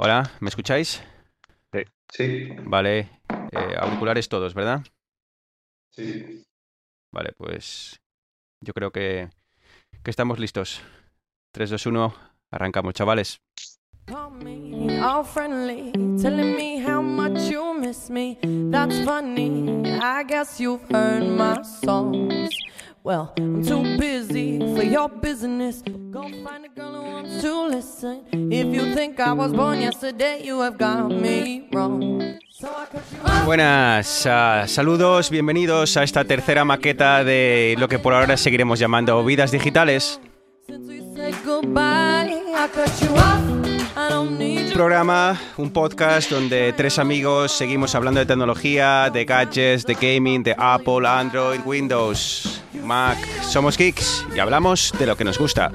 Hola, ¿me escucháis? Sí, Vale, eh, auriculares todos, ¿verdad? sí. Vale, pues yo creo que, que estamos listos. 3, 2, 1, arrancamos, chavales. Call me all friendly, telling me how much you miss me. That's funny. I guess you've heard my songs. Well, I'm too busy for your business. Go find a girl who wants to listen. If you think I was born yesterday, you have got me wrong. Buenas, ah, saludos, bienvenidos a esta tercera maqueta de lo que por ahora seguiremos llamando Vidas Digitales. Un programa, un podcast donde tres amigos seguimos hablando de tecnología, de gadgets, de gaming, de Apple, Android, Windows, Mac. Somos geeks y hablamos de lo que nos gusta.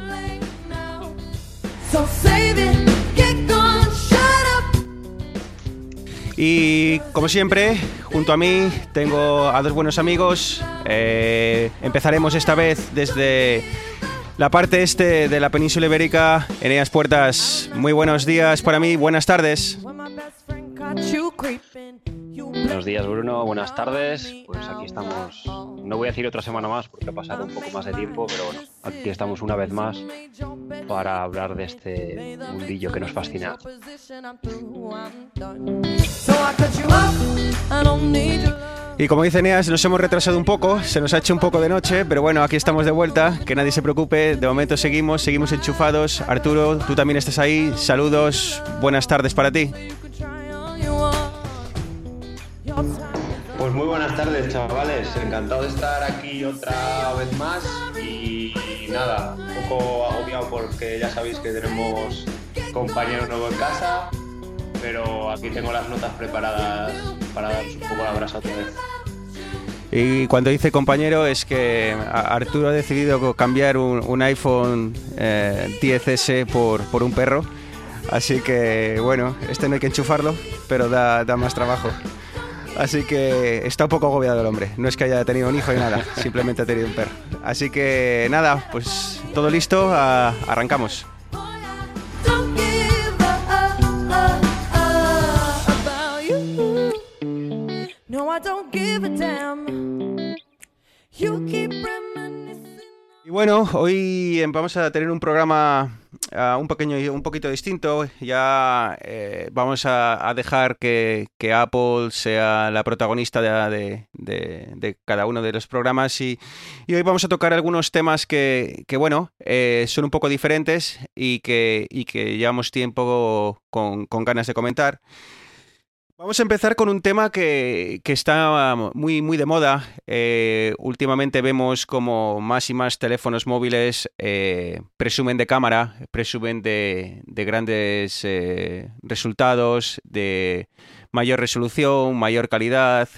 Y como siempre, junto a mí tengo a dos buenos amigos. Eh, empezaremos esta vez desde la parte este de la península ibérica. Eneas Puertas, muy buenos días para mí, buenas tardes. Buenos días Bruno, buenas tardes. Pues aquí estamos. No voy a decir otra semana más porque ha pasado un poco más de tiempo, pero bueno, aquí estamos una vez más para hablar de este mundillo que nos fascina. Y como dice Eneas, nos hemos retrasado un poco, se nos ha hecho un poco de noche, pero bueno, aquí estamos de vuelta, que nadie se preocupe, de momento seguimos, seguimos enchufados. Arturo, tú también estás ahí, saludos, buenas tardes para ti. Muy buenas tardes, chavales. Encantado de estar aquí otra vez más. Y nada, un poco agobiado porque ya sabéis que tenemos compañero nuevo en casa. Pero aquí tengo las notas preparadas para daros un poco la brasa otra vez. Y cuando dice compañero es que Arturo ha decidido cambiar un, un iPhone eh, 10S por, por un perro. Así que bueno, este no hay que enchufarlo, pero da, da más trabajo. Así que está un poco agobiado el hombre. No es que haya tenido un hijo ni nada, simplemente ha tenido un perro. Así que nada, pues todo listo, a- arrancamos. Y bueno, hoy em, vamos a tener un programa un pequeño, un poquito distinto. Ya eh, vamos a, dejar que, que Apple sea la protagonista de- de cada uno de los programas y, y hoy vamos a tocar algunos temas que, que, bueno, eh, son un poco diferentes y que, y que llevamos tiempo con, con ganas de comentar. Vamos a empezar con un tema que, que está muy, muy de moda. Eh, últimamente vemos como más y más teléfonos móviles eh, presumen de cámara, presumen de, de grandes eh, resultados, de mayor resolución, mayor calidad.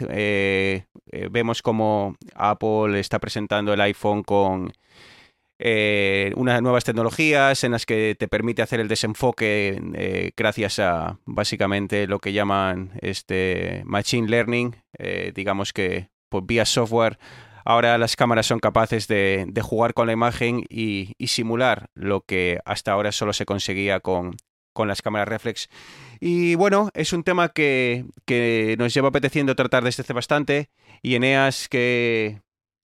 Vemos como Apple está presentando el iPhone con eh, unas nuevas tecnologías en las que te permite hacer el desenfoque eh, gracias a básicamente lo que llaman este machine learning, eh, digamos que pues, vía software. Ahora las cámaras son capaces de, jugar con la imagen y, y simular lo que hasta ahora solo se conseguía con, con las cámaras reflex. Y bueno, es un tema que, que nos lleva apeteciendo tratar desde hace bastante. Y Eneas, que,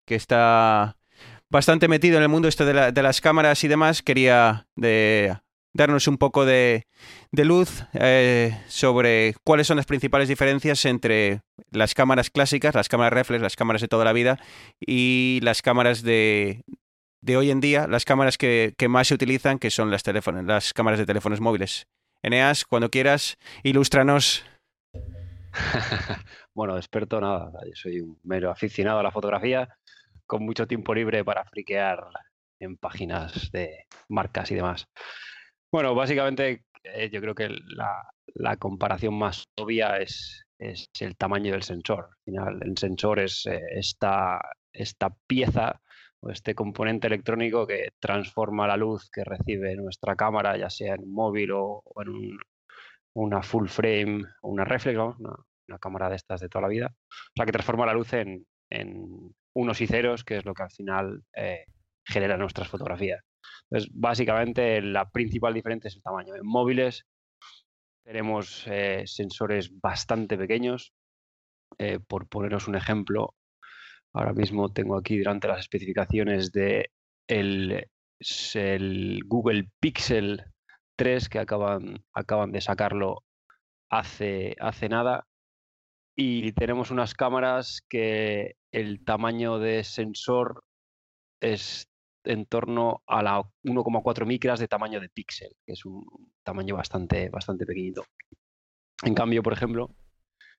que está bastante metido en el mundo este de, la- de las cámaras y demás, quería darnos un poco de, luz eh, sobre cuáles son las principales diferencias entre las cámaras clásicas, las cámaras reflex, las cámaras de toda la vida y las cámaras de, de hoy en día, las cámaras que, más se utilizan, que son las, cámaras de teléfonos móviles. Eneas, cuando quieras, ilústranos. bueno, experto nada, soy un mero aficionado a la fotografía con mucho tiempo libre para friquear en páginas de marcas y demás. Bueno, básicamente eh, yo creo que la, la comparación más obvia es, el tamaño del sensor. Al final, el sensor es eh, esta, esta pieza o este componente electrónico que transforma la luz que recibe nuestra cámara, ya sea en un móvil o, en un- una full frame o una reflex, vamos, una, cámara de estas de toda la vida. Sea, que transforma la luz en unos y ceros, que es lo que al final eh, genera nuestras fotografías. Entonces, básicamente la principal diferencia es el tamaño. En móviles tenemos eh, sensores bastante pequeños. Eh, por poneros un ejemplo, ahora mismo tengo aquí delante las especificaciones de el, el Google Pixel 3 que acaban, acaban de sacarlo hace, hace nada. Y tenemos unas cámaras que el tamaño de sensor es en torno a la 1,4 micras de tamaño de píxel, que es un tamaño bastante, bastante pequeñito. En cambio, por ejemplo,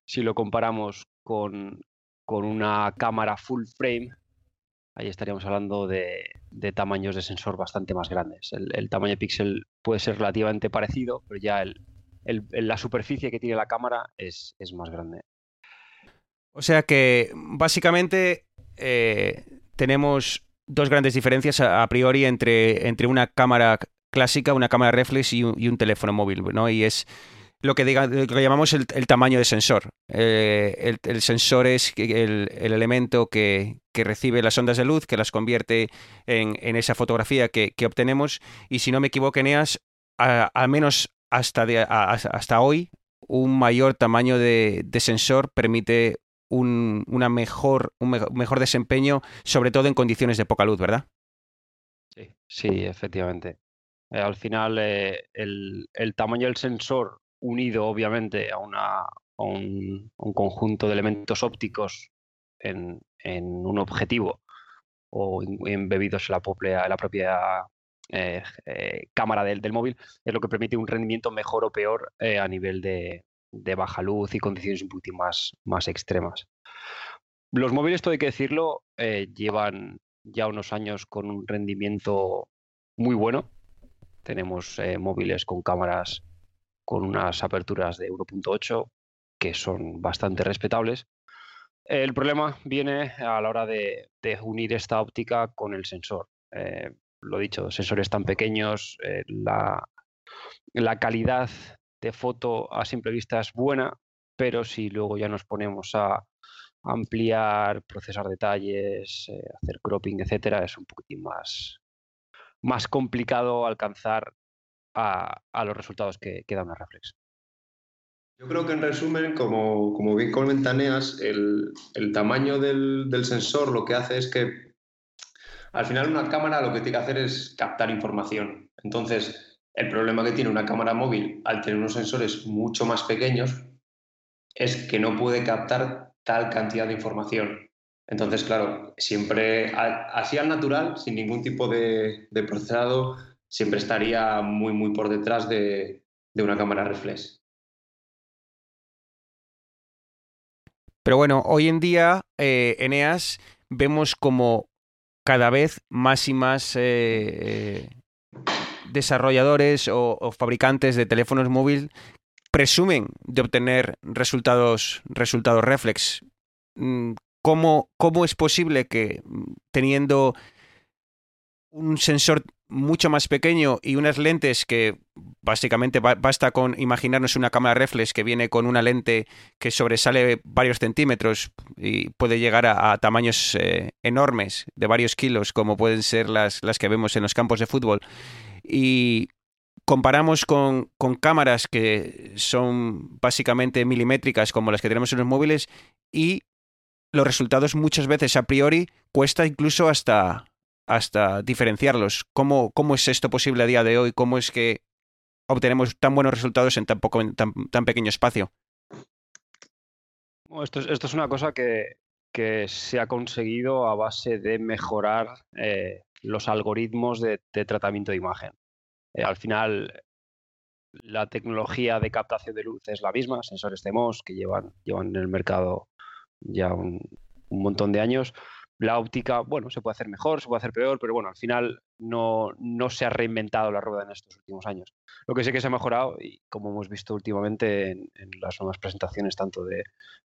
si lo comparamos con, una cámara full frame, ahí estaríamos hablando de, tamaños de sensor bastante más grandes. El, tamaño de píxel puede ser relativamente parecido, pero ya la superficie que tiene la cámara es, más grande. O sea que básicamente eh, tenemos dos grandes diferencias a, priori entre, entre una cámara clásica, una cámara reflex y un, teléfono móvil, ¿no? Y es lo que, diga, lo llamamos el, tamaño de sensor. Eh, el, sensor es el, elemento que, recibe las ondas de luz, que las convierte en, esa fotografía que, obtenemos. Y si no me equivoco, Eneas, al menos hasta, hasta hoy, un mayor tamaño de sensor permite un, una mejor, un mejor desempeño, sobre todo en condiciones de poca luz, ¿verdad? Sí, sí, efectivamente. Eh, al final, eh, el, tamaño del sensor unido, obviamente, a, una, un, conjunto de elementos ópticos en, un objetivo o embebidos en la propia, la propia eh, cámara del, del, móvil, es lo que permite un rendimiento mejor o peor a nivel de, de baja luz y condiciones un poquito más, más extremas. Los móviles, todo hay que decirlo, eh, llevan ya unos años con un rendimiento muy bueno. Tenemos eh, móviles con cámaras con unas aperturas de 1.8 que son bastante respetables. El problema viene a la hora de, unir esta óptica con el sensor. Eh, lo dicho, sensores tan pequeños, la, la calidad de foto a simple vista es buena, pero si luego ya nos ponemos a ampliar, procesar detalles, eh, hacer cropping, etcétera, es un poquitín más, más complicado alcanzar a, los resultados que, da una reflex. Yo creo que en resumen, como, como bien comentaneas, el, el tamaño del, del, sensor lo que hace es que al final una cámara lo que tiene que hacer es captar información. Entonces, el problema que tiene una cámara móvil al tener unos sensores mucho más pequeños es que no puede captar tal cantidad de información. Entonces, claro, siempre así al natural, sin ningún tipo de, procesado, siempre estaría muy, muy por detrás de, una cámara reflex. Pero bueno, hoy en día, eh, Eneas, vemos como cada vez más y más eh, desarrolladores o, fabricantes de teléfonos móviles presumen de obtener resultados, resultados reflex. Mm, ¿Cómo, ¿Cómo es posible que mm, teniendo un sensor mucho más pequeño y unas lentes que básicamente basta con imaginarnos una cámara reflex que viene con una lente que sobresale varios centímetros y puede llegar a, tamaños eh, enormes de varios kilos como pueden ser las, las que vemos en los campos de fútbol y comparamos con, cámaras que son básicamente milimétricas como las que tenemos en los móviles y los resultados muchas veces a priori cuesta incluso hasta, hasta diferenciarlos. ¿Cómo, ¿Cómo es esto posible a día de hoy? ¿Cómo es que obtenemos tan buenos resultados en tan, poco, tan, tan pequeño espacio? Esto es, esto es una cosa que, se ha conseguido a base de mejorar eh, los algoritmos de, tratamiento de imagen. Eh, al final, la tecnología de captación de luz es la misma, sensores CMOS que llevan, llevan en el mercado ya un, montón de años. La óptica, bueno, se puede hacer mejor, se puede hacer peor, pero bueno, al final no, no se ha reinventado la rueda en estos últimos años. Lo que sí que se ha mejorado, y como hemos visto últimamente en, las nuevas presentaciones, tanto de,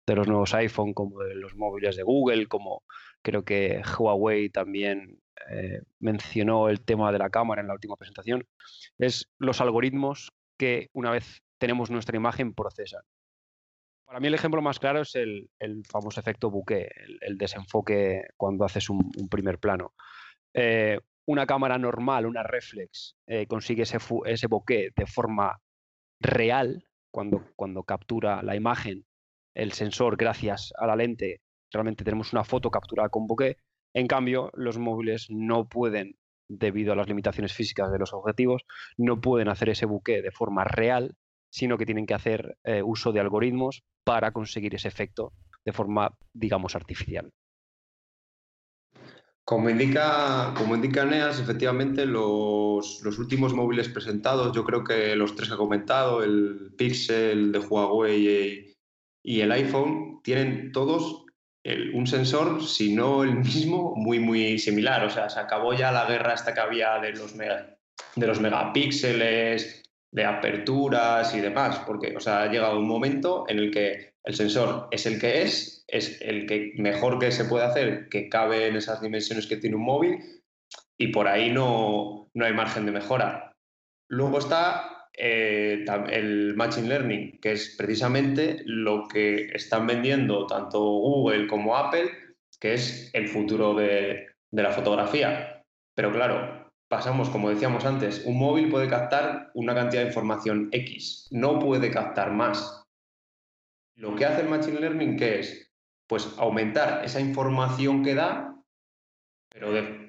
de, los nuevos iPhone como de los móviles de Google, como creo que Huawei también eh, mencionó el tema de la cámara en la última presentación, es los algoritmos que una vez tenemos nuestra imagen procesan. Para mí el ejemplo más claro es el, famoso efecto bouquet, el, desenfoque cuando haces un, primer plano. Eh, una cámara normal, una reflex, eh, consigue ese, ese bokeh de forma real, cuando, cuando captura la imagen, el sensor, gracias a la lente, realmente tenemos una foto capturada con bokeh. En cambio, los móviles no pueden, debido a las limitaciones físicas de los objetivos, no pueden hacer ese bokeh de forma real, sino que tienen que hacer eh, uso de algoritmos para conseguir ese efecto de forma, digamos, artificial. Como indica, como indica Neas, efectivamente los, los, últimos móviles presentados, yo creo que los tres que ha comentado, el Pixel de Huawei y el iPhone, tienen todos un sensor, si no el mismo, muy, muy similar. O sea, se acabó ya la guerra esta que había de los, de los megapíxeles, de aperturas y demás, porque o sea, ha llegado un momento en el que el sensor es el que es, es el que mejor que se puede hacer, que cabe en esas dimensiones que tiene un móvil y por ahí no, no hay margen de mejora. Luego está eh, el Machine Learning, que es precisamente lo que están vendiendo tanto Google como Apple, que es el futuro de, la fotografía. Pero claro, pasamos, como decíamos antes, un móvil puede captar una cantidad de información X, no puede captar más. Lo que hace el Machine Learning, ¿qué es? Pues aumentar esa información que da, pero de,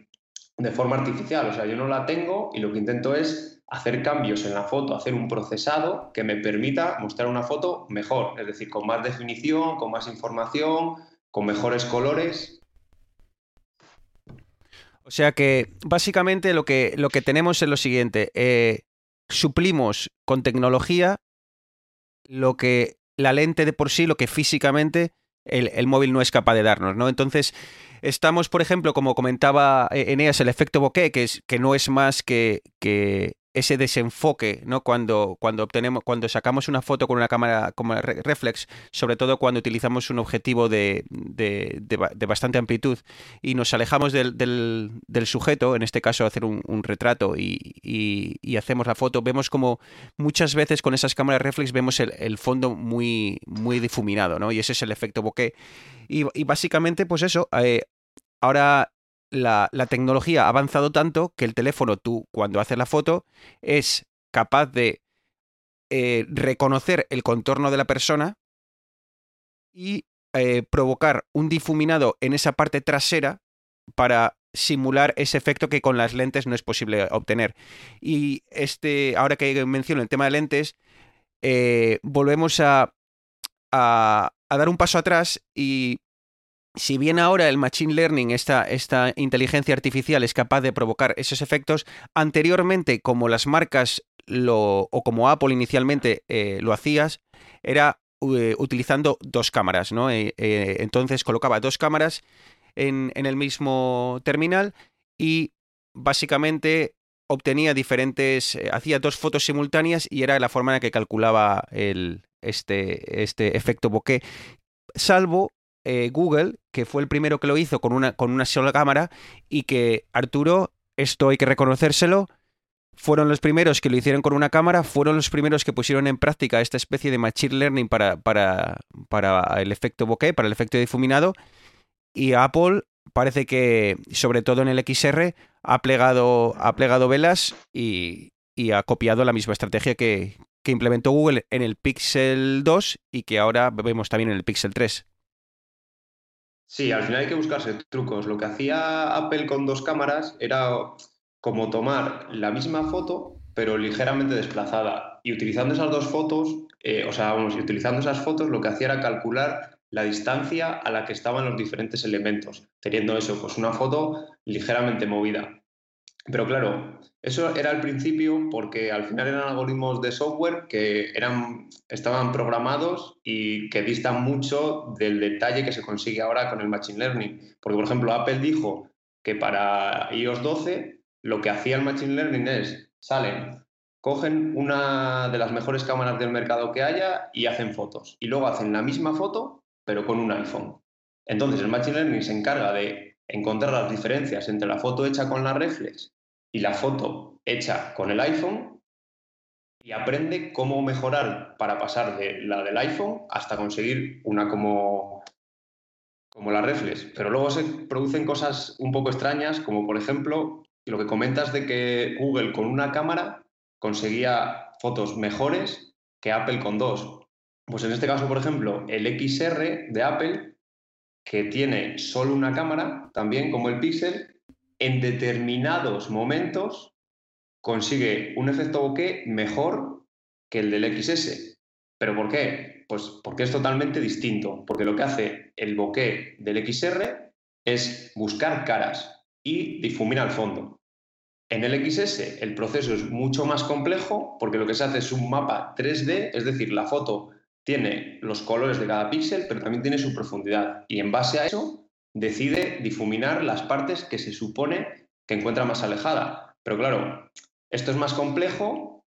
de forma artificial. O sea, yo no la tengo y lo que intento es hacer cambios en la foto, hacer un procesado que me permita mostrar una foto mejor, es decir, con más definición, con más información, con mejores colores. O sea que básicamente lo que, lo que tenemos es lo siguiente, eh, suplimos con tecnología lo que la lente de por sí, lo que físicamente el, móvil no es capaz de darnos, ¿no? Entonces, estamos, por ejemplo, como comentaba eh, Eneas, el efecto bokeh, que, es, que no es más que, que ese desenfoque, ¿no? Cuando, cuando obtenemos, cuando sacamos una foto con una cámara como reflex, sobre todo cuando utilizamos un objetivo de, de, de, bastante amplitud y nos alejamos del, del, sujeto, en este caso hacer un, retrato y, y, hacemos la foto, vemos como muchas veces con esas cámaras reflex vemos el, el fondo muy, muy difuminado, ¿no? Y ese es el efecto bokeh. Y, y básicamente, pues eso, eh, ahora la, tecnología ha avanzado tanto que el teléfono, tú cuando haces la foto, es capaz de eh, reconocer el contorno de la persona y eh, provocar un difuminado en esa parte trasera para simular ese efecto que con las lentes no es posible obtener. Y este, ahora que menciono el tema de lentes, eh, volvemos a, a, dar un paso atrás y si bien ahora el Machine Learning, esta, esta, inteligencia artificial, es capaz de provocar esos efectos, anteriormente, como las marcas o como Apple inicialmente eh, lo hacías, era eh, utilizando dos cámaras. Eh, entonces colocaba dos cámaras en, en, el mismo terminal y básicamente obtenía diferentes, hacía dos fotos simultáneas y era la forma en la que calculaba el, este, este efecto bokeh, salvo eh, Google, que fue el primero que lo hizo con una, con una sola cámara, y que Arturo, esto hay que reconocérselo, fueron los primeros que lo hicieron con una cámara, fueron los primeros que pusieron en práctica esta especie de machine learning para, para, para el efecto bokeh, para el efecto difuminado, y Apple parece que, sobre todo en el XR, ha plegado, ha plegado velas y, y ha copiado la misma estrategia que, que implementó Google en el Pixel 2 y que ahora vemos también en el Pixel 3. Sí, al final hay que buscarse trucos. Lo que hacía Apple con dos cámaras era como tomar la misma foto, pero ligeramente desplazada. Y utilizando esas dos fotos, eh, o sea, vamos, utilizando esas fotos, lo que hacía era calcular la distancia a la que estaban los diferentes elementos, teniendo eso, pues una foto ligeramente movida. Pero claro, eso era al principio porque al final eran algoritmos de software que eran, estaban programados y que distan mucho del detalle que se consigue ahora con el Machine Learning. Porque, por ejemplo, Apple dijo que para iOS 12 lo que hacía el Machine Learning es, salen, cogen una de las mejores cámaras del mercado que haya y hacen fotos. Y luego hacen la misma foto, pero con un iPhone. Entonces, el Machine Learning se encarga de encontrar las diferencias entre la foto hecha con la reflex y la foto hecha con el iPhone y aprende cómo mejorar para pasar de la del iPhone hasta conseguir una como, como la reflex. Pero luego se producen cosas un poco extrañas, como por ejemplo lo que comentas de que Google con una cámara conseguía fotos mejores que Apple con dos. Pues en este caso, por ejemplo, el XR de Apple, que tiene solo una cámara, también como el Pixel, en determinados momentos consigue un efecto bokeh mejor que el del XS. ¿Pero por qué? Pues porque es totalmente distinto, porque lo que hace el bokeh del XR es buscar caras y difumina al fondo. En el XS el proceso es mucho más complejo porque lo que se hace es un mapa 3D, es decir, la foto tiene los colores de cada píxel, pero también tiene su profundidad. Y en base a eso decide difuminar las partes que se supone que encuentra más alejada. Pero claro, esto es más complejo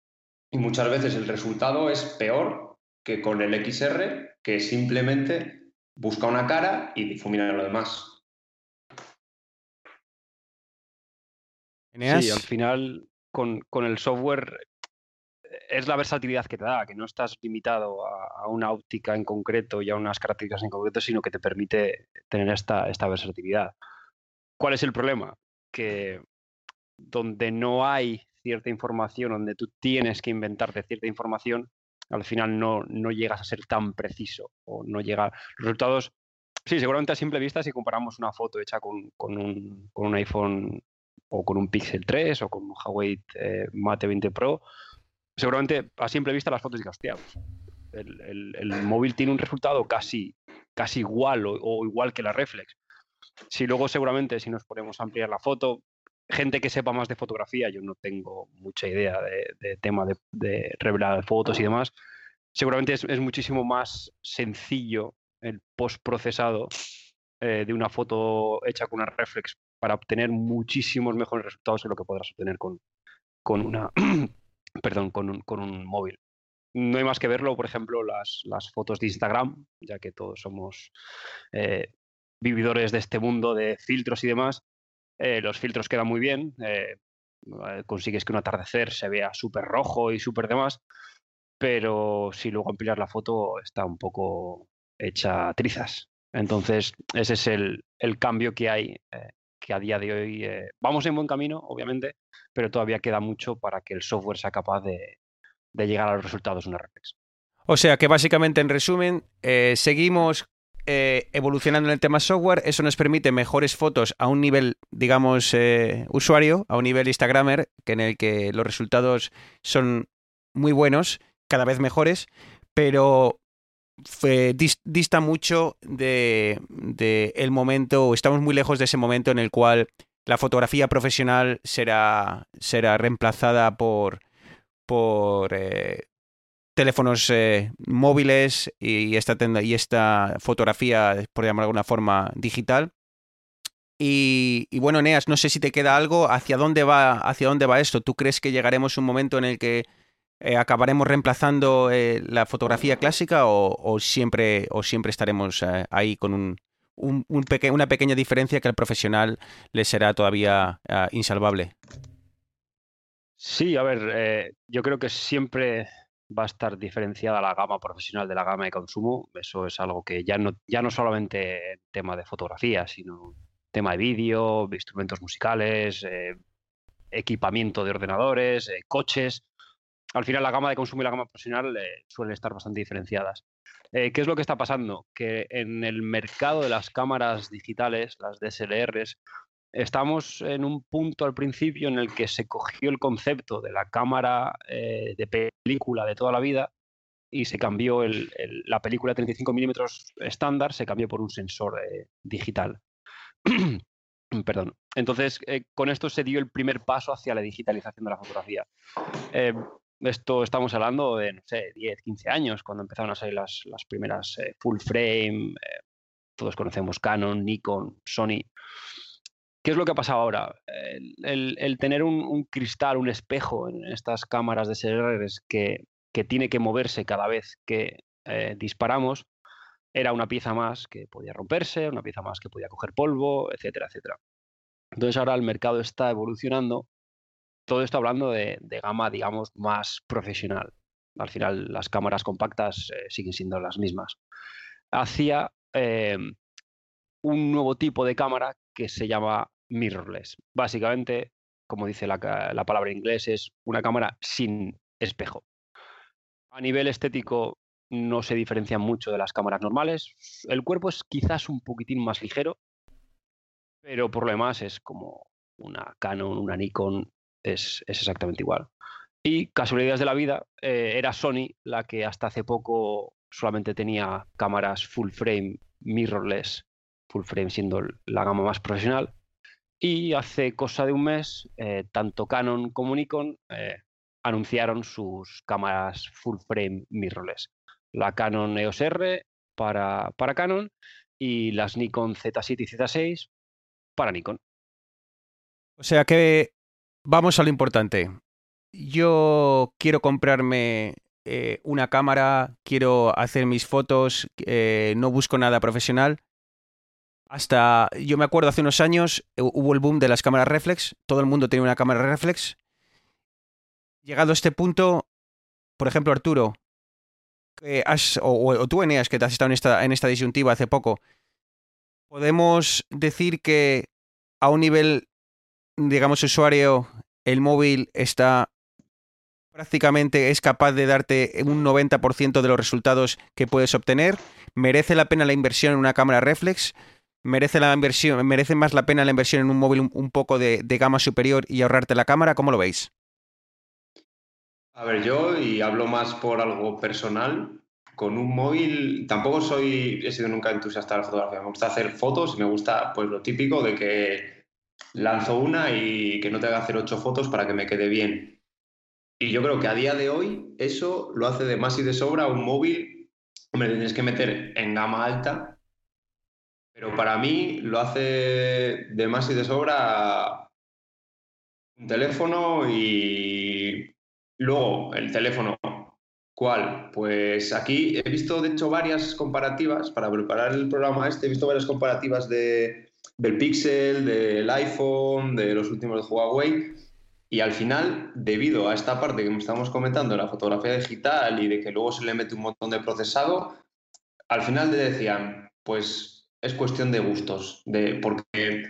y muchas veces el resultado es peor que con el XR, que simplemente busca una cara y difumina lo demás. Sí, al final con, con, el software es la versatilidad que te da, que no estás limitado a, una óptica en concreto y a unas características en concreto, sino que te permite tener esta, esta versatilidad. ¿Cuál es el problema? Que donde no hay cierta información, donde tú tienes que inventarte cierta información, al final no, no llegas a ser tan preciso o no llega. Los resultados, sí, seguramente a simple vista, si comparamos una foto hecha con, con, un, con un, iPhone o con un Pixel 3 o con un Huawei eh, Mate 20 Pro, seguramente a simple vista las fotos digas, hostia, pues, el, el, móvil tiene un resultado casi, casi igual o, igual que la reflex. Si luego seguramente si nos ponemos a ampliar la foto, gente que sepa más de fotografía, yo no tengo mucha idea de, tema de, revelar fotos y demás, seguramente es, muchísimo más sencillo el postprocesado eh, de una foto hecha con una reflex para obtener muchísimos mejores resultados que lo que podrás obtener con, con una perdón, con un, con un móvil. No hay más que verlo, por ejemplo, las, las fotos de Instagram, ya que todos somos eh, vividores de este mundo de filtros y demás. Eh, los filtros quedan muy bien, eh, consigues que un atardecer se vea súper rojo y súper demás, pero si luego amplias la foto está un poco hecha trizas. Entonces, ese es el, el cambio que hay que a día de hoy eh, vamos en buen camino, obviamente, pero todavía queda mucho para que el software sea capaz de, llegar a los resultados de una reflex. O sea que básicamente, en resumen, eh, seguimos eh, evolucionando en el tema software. Eso nos permite mejores fotos a un nivel, digamos, usuario, a un nivel Instagramer, que en el que los resultados son muy buenos, cada vez mejores, pero dista mucho de, el momento, estamos muy lejos de ese momento en el cual la fotografía profesional será, será reemplazada por, por eh, teléfonos eh, móviles y esta, y esta fotografía, por llamarlo de alguna forma, digital. Y, y, bueno, Neas, no sé si te queda algo. ¿Hacia dónde va, hacia dónde va esto? ¿Tú crees que llegaremos a un momento en el que eh, acabaremos reemplazando eh, la fotografía clásica o, siempre, o siempre estaremos eh, ahí con un, una pequeña diferencia que al profesional le será todavía insalvable? Sí, a ver, yo creo que siempre va a estar diferenciada la gama profesional de la gama de consumo. Eso es algo que ya no, ya no solamente tema de fotografía, sino tema de vídeo, instrumentos musicales, equipamiento de ordenadores, coches al final la gama de consumo y la gama profesional eh, suelen estar bastante diferenciadas. Eh, ¿Qué es lo que está pasando? Que en el mercado de las cámaras digitales, las DSLRs, estamos en un punto al principio en el que se cogió el concepto de la cámara eh, de película de toda la vida y se cambió la película 35 milímetros estándar, se cambió por un sensor digital. Perdón. Entonces, con esto se dio el primer paso hacia la digitalización de la fotografía. Esto estamos hablando de, no sé, 10, 15 años, cuando empezaron a salir las, las primeras eh, full frame. Eh, todos conocemos Canon, Nikon, Sony. ¿Qué es lo que ha pasado ahora? El, tener un, un, cristal, un espejo en estas cámaras de SLRs que, que tiene que moverse cada vez que eh, disparamos, era una pieza más que podía romperse, una pieza más que podía coger polvo, etcétera, etcétera. Entonces ahora el mercado está evolucionando todo esto hablando de, gama, digamos, más profesional. Al final, las cámaras compactas eh, siguen siendo las mismas. Hacia em, un nuevo tipo de cámara que se llama mirrorless. Básicamente, como dice la, palabra en inglés, es una cámara sin espejo. A nivel estético no se diferencia mucho de las cámaras normales. El cuerpo es quizás un poquitín más ligero, pero por lo demás es como una Canon, una Nikon, es, exactamente igual. Y casualidades de la vida, eh, era Sony la que hasta hace poco solamente tenía cámaras full frame mirrorless, full frame siendo la gama más profesional. Y hace cosa de un mes, eh, tanto Canon como Nikon eh, anunciaron sus cámaras full frame mirrorless. La Canon EOS R para, para Canon y las Nikon Z7 y Z6 para Nikon. O sea que vamos a lo importante. Yo quiero comprarme eh, una cámara, quiero hacer mis fotos, eh, no busco nada profesional. Hasta, yo me acuerdo hace unos años, eh, hubo el boom de las cámaras reflex, todo el mundo tenía una cámara reflex. Llegado a este punto, por ejemplo, Arturo, o, tú, Eneas, que te has estado en esta, en esta disyuntiva hace poco, podemos decir que a un nivel, digamos, usuario, el móvil está prácticamente es capaz de darte un 90% de los resultados que puedes obtener. ¿Merece la pena la inversión en una cámara reflex? ¿Merece, la inversión, merece más la pena la inversión en un móvil un, poco de, gama superior y ahorrarte la cámara? ¿Cómo lo veis? A ver, yo, y hablo más por algo personal, con un móvil, tampoco soy, he sido nunca entusiasta de la fotografía. Me gusta hacer fotos y me gusta, pues, lo típico de que lanzo una y que no te haga hacer ocho fotos para que me quede bien. Y yo creo que a día de hoy eso lo hace de más y de sobra un móvil. Hombre, tienes que meter en gama alta, pero para mí lo hace de más y de sobra un teléfono y luego el teléfono. ¿Cuál? Pues aquí he visto, de hecho, varias comparativas para preparar el programa este. He visto varias comparativas de, del Pixel, del iPhone, de los últimos de Huawei. Y al final, debido a esta parte que estamos comentando, de la fotografía digital y de que luego se le mete un montón de procesado, al final te decían, pues es cuestión de gustos, de, porque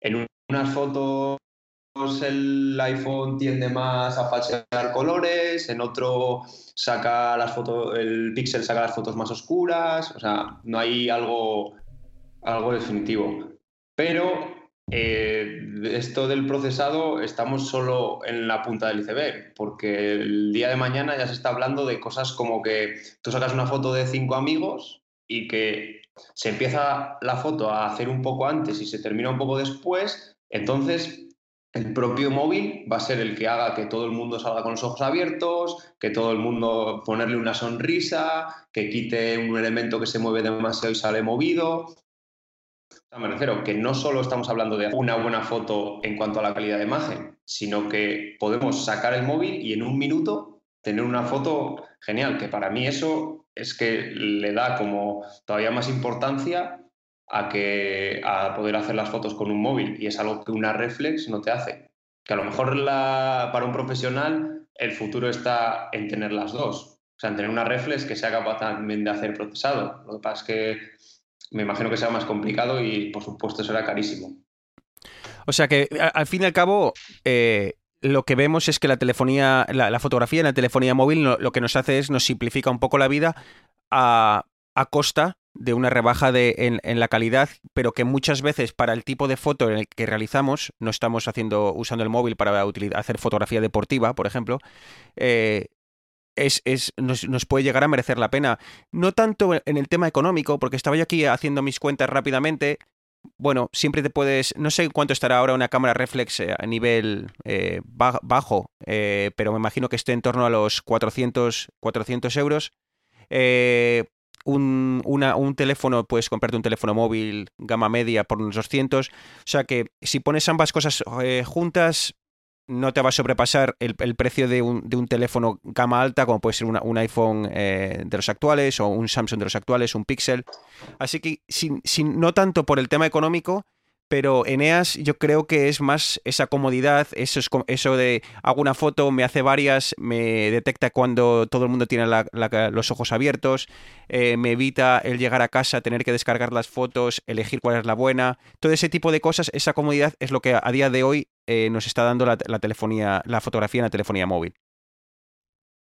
en unas fotos el iPhone tiende más a falsear colores, en otro saca las fotos, el Pixel saca las fotos más oscuras, o sea, no hay algo, algo definitivo. Pero eh, esto del procesado estamos solo en la punta del iceberg, porque el día de mañana ya se está hablando de cosas como que tú sacas una foto de cinco amigos y que se empieza la foto a hacer un poco antes y se termina un poco después, entonces el propio móvil va a ser el que haga que todo el mundo salga con los ojos abiertos, que todo el mundo ponerle una sonrisa, que quite un elemento que se mueve demasiado y sale movido me que no solo estamos hablando de una buena foto en cuanto a la calidad de imagen, sino que podemos sacar el móvil y en un minuto tener una foto genial, que para mí eso es que le da como todavía más importancia a, que, a poder hacer las fotos con un móvil y es algo que una reflex no te hace. Que a lo mejor para un profesional el futuro está en tener las dos, o sea, en tener una reflex que sea capaz también de hacer procesado. Lo que pasa es que me imagino que sea más complicado y por supuesto será carísimo. O sea que al fin y al cabo eh, lo que vemos es que la telefonía, la, fotografía en la telefonía móvil lo, que nos hace es nos simplifica un poco la vida a, costa de una rebaja de, en, la calidad, pero que muchas veces para el tipo de foto en el que realizamos, no estamos haciendo, usando el móvil para hacer fotografía deportiva, por ejemplo, eh, es, es nos, nos, puede llegar a merecer la pena. No tanto en el tema económico, porque estaba yo aquí haciendo mis cuentas rápidamente. Bueno, siempre te puedes. No sé cuánto estará ahora una cámara reflex eh, a nivel eh, bajo, eh, pero me imagino que esté en torno a los 400, 400 euros. Un, una, un, teléfono, puedes comprarte un teléfono móvil gama media por unos 200. O sea que si pones ambas cosas juntas, no te va a sobrepasar el, precio de un, de un, teléfono gama alta, como puede ser un iPhone eh, de los actuales o un Samsung de los actuales, un Pixel. Así que sin, no tanto por el tema económico, pero Eneas yo creo que es más esa comodidad, eso, es, eso de hago una foto, me hace varias, me detecta cuando todo el mundo tiene los ojos abiertos, eh, me evita el llegar a casa, tener que descargar las fotos, elegir cuál es la buena, todo ese tipo de cosas, esa comodidad es lo que a día de hoy eh, nos está dando la, telefonía, la fotografía en la telefonía móvil.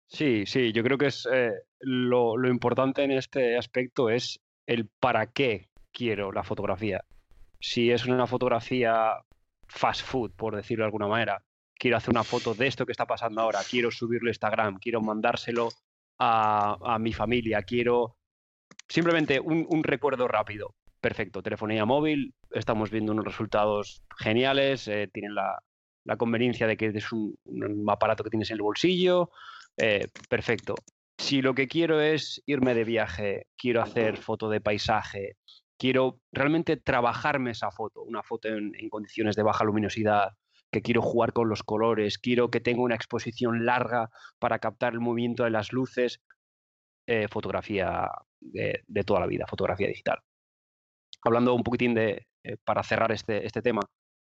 Sí, sí, yo creo que es eh, lo, lo importante en este aspecto es el para qué quiero la fotografía. Si es una fotografía fast food, por decirlo de alguna manera, quiero hacer una foto de esto que está pasando ahora, quiero subirlo a Instagram, quiero mandárselo a, a mi familia, quiero simplemente un, un recuerdo rápido. Perfecto, telefonía móvil, estamos viendo unos resultados geniales, eh, tienen la, la, conveniencia de que es un, un, aparato que tienes en el bolsillo, eh, perfecto. Si lo que quiero es irme de viaje, quiero hacer foto de paisaje, quiero realmente trabajarme esa foto, una foto en, condiciones de baja luminosidad, que quiero jugar con los colores, quiero que tenga una exposición larga para captar el movimiento de las luces, eh, fotografía de, toda la vida, fotografía digital. Hablando un poquitín de, eh, para cerrar este, este tema,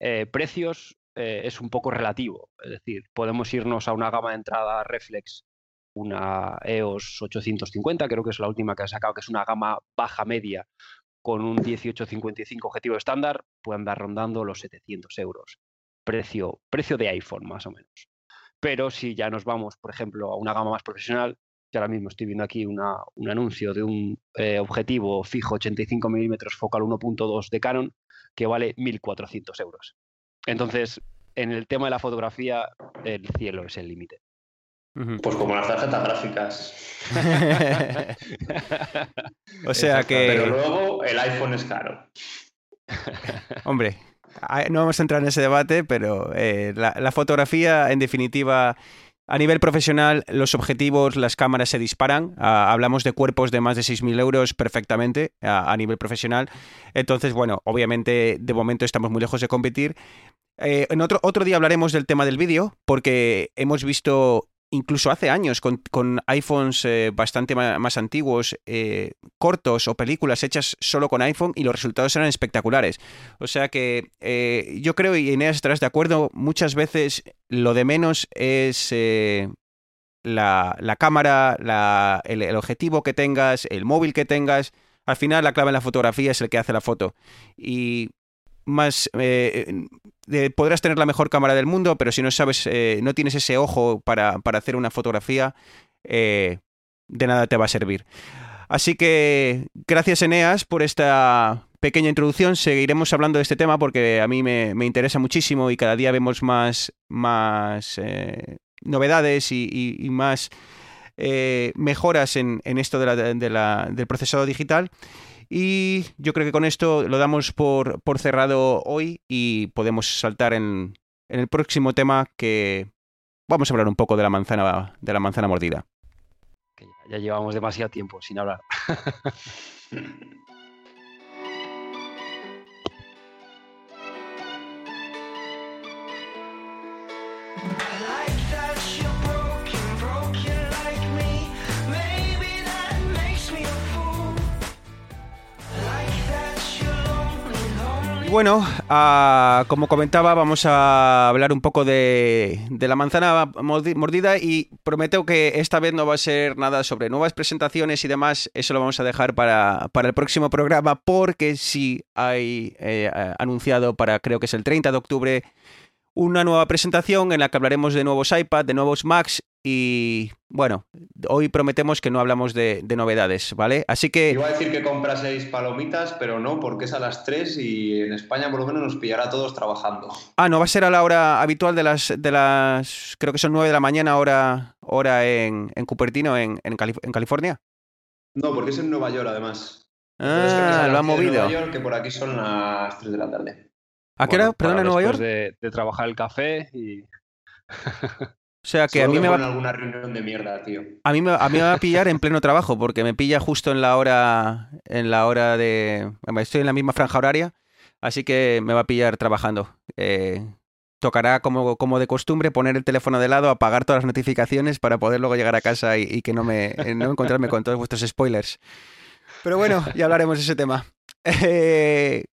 eh, precios es un poco relativo, es decir, podemos irnos a una gama de entrada reflex, una EOS 850, creo que es la última que ha sacado, que es una gama baja media con un 1855 objetivo estándar, puede andar rondando los 700 euros precio, precio de iPhone más o menos. Pero si ya nos vamos, por ejemplo, a una gama más profesional, que ahora mismo estoy viendo aquí un anuncio de un eh, objetivo fijo 85 milímetros focal 1.2 de Canon que vale 1.400 euros. Entonces, en el tema de la fotografía, el cielo es el límite. Pues como las tarjetas gráficas. o sea que. Pero luego el iPhone es caro. Hombre, no vamos a entrar en ese debate, pero eh, la, la, fotografía, en definitiva, a nivel profesional, los objetivos, las cámaras se disparan. Uh, hablamos de cuerpos de más de 6.000 euros perfectamente uh, a nivel profesional. Entonces, bueno, obviamente, de momento estamos muy lejos de competir. Eh, en otro, otro día hablaremos del tema del vídeo, porque hemos visto incluso hace años, con, con iPhones eh, bastante más, antiguos, eh, cortos o películas hechas solo con iPhone y los resultados eran espectaculares. O sea que eh, yo creo, y Inés estarás de acuerdo, muchas veces lo de menos es eh, la, la, cámara, la, el, el objetivo que tengas, el móvil que tengas. Al final la clave en la fotografía es el que hace la foto. Y más eh, podrás tener la mejor cámara del mundo, pero si no sabes, eh, no tienes ese ojo para, para hacer una fotografía, eh, de nada te va a servir. Así que gracias Eneas por esta pequeña introducción. Seguiremos hablando de este tema porque a mí me, me interesa muchísimo y cada día vemos más, más eh, novedades y, y, más mejoras en, en, esto de la, de la, del procesado digital. Y yo creo que con esto lo damos por, por cerrado hoy y podemos saltar en, en, el próximo tema que vamos a hablar un poco de la manzana, de la manzana mordida. Ya llevamos demasiado tiempo sin hablar. Bueno, como comentaba, vamos a hablar un poco de, de, la manzana mordida y prometo que esta vez no va a ser nada sobre nuevas presentaciones y demás. Eso lo vamos a dejar para, para el próximo programa porque sí hay eh, anunciado para creo que es el 30 de octubre una nueva presentación en la que hablaremos de nuevos iPad, de nuevos Macs y bueno, hoy prometemos que no hablamos de, de, novedades, ¿vale? Así que... Iba a decir que compraseis palomitas, pero no, porque es a las 3 y en España por lo menos nos pillará a todos trabajando. Ah, no va a ser a la hora habitual de las, de las creo que son 9 de la mañana hora, hora en, en Cupertino, en, en, Calif en, California. No, porque es en Nueva York además. Ah, lo han movido. Nueva York, que por aquí son las 3 de la tarde. ¿A qué hora? Bueno, Perdón, en Nueva York. De, de trabajar el café y... O sea que Solo a mí me va alguna reunión de mierda, tío. A mí me, a mí me va a pillar en pleno trabajo porque me pilla justo en la hora en la hora de estoy en la misma franja horaria, así que me va a pillar trabajando. Eh, tocará como, como de costumbre poner el teléfono de lado, apagar todas las notificaciones para poder luego llegar a casa y, y que no me no encontrarme con todos vuestros spoilers. Pero bueno, ya hablaremos de ese tema. Eh,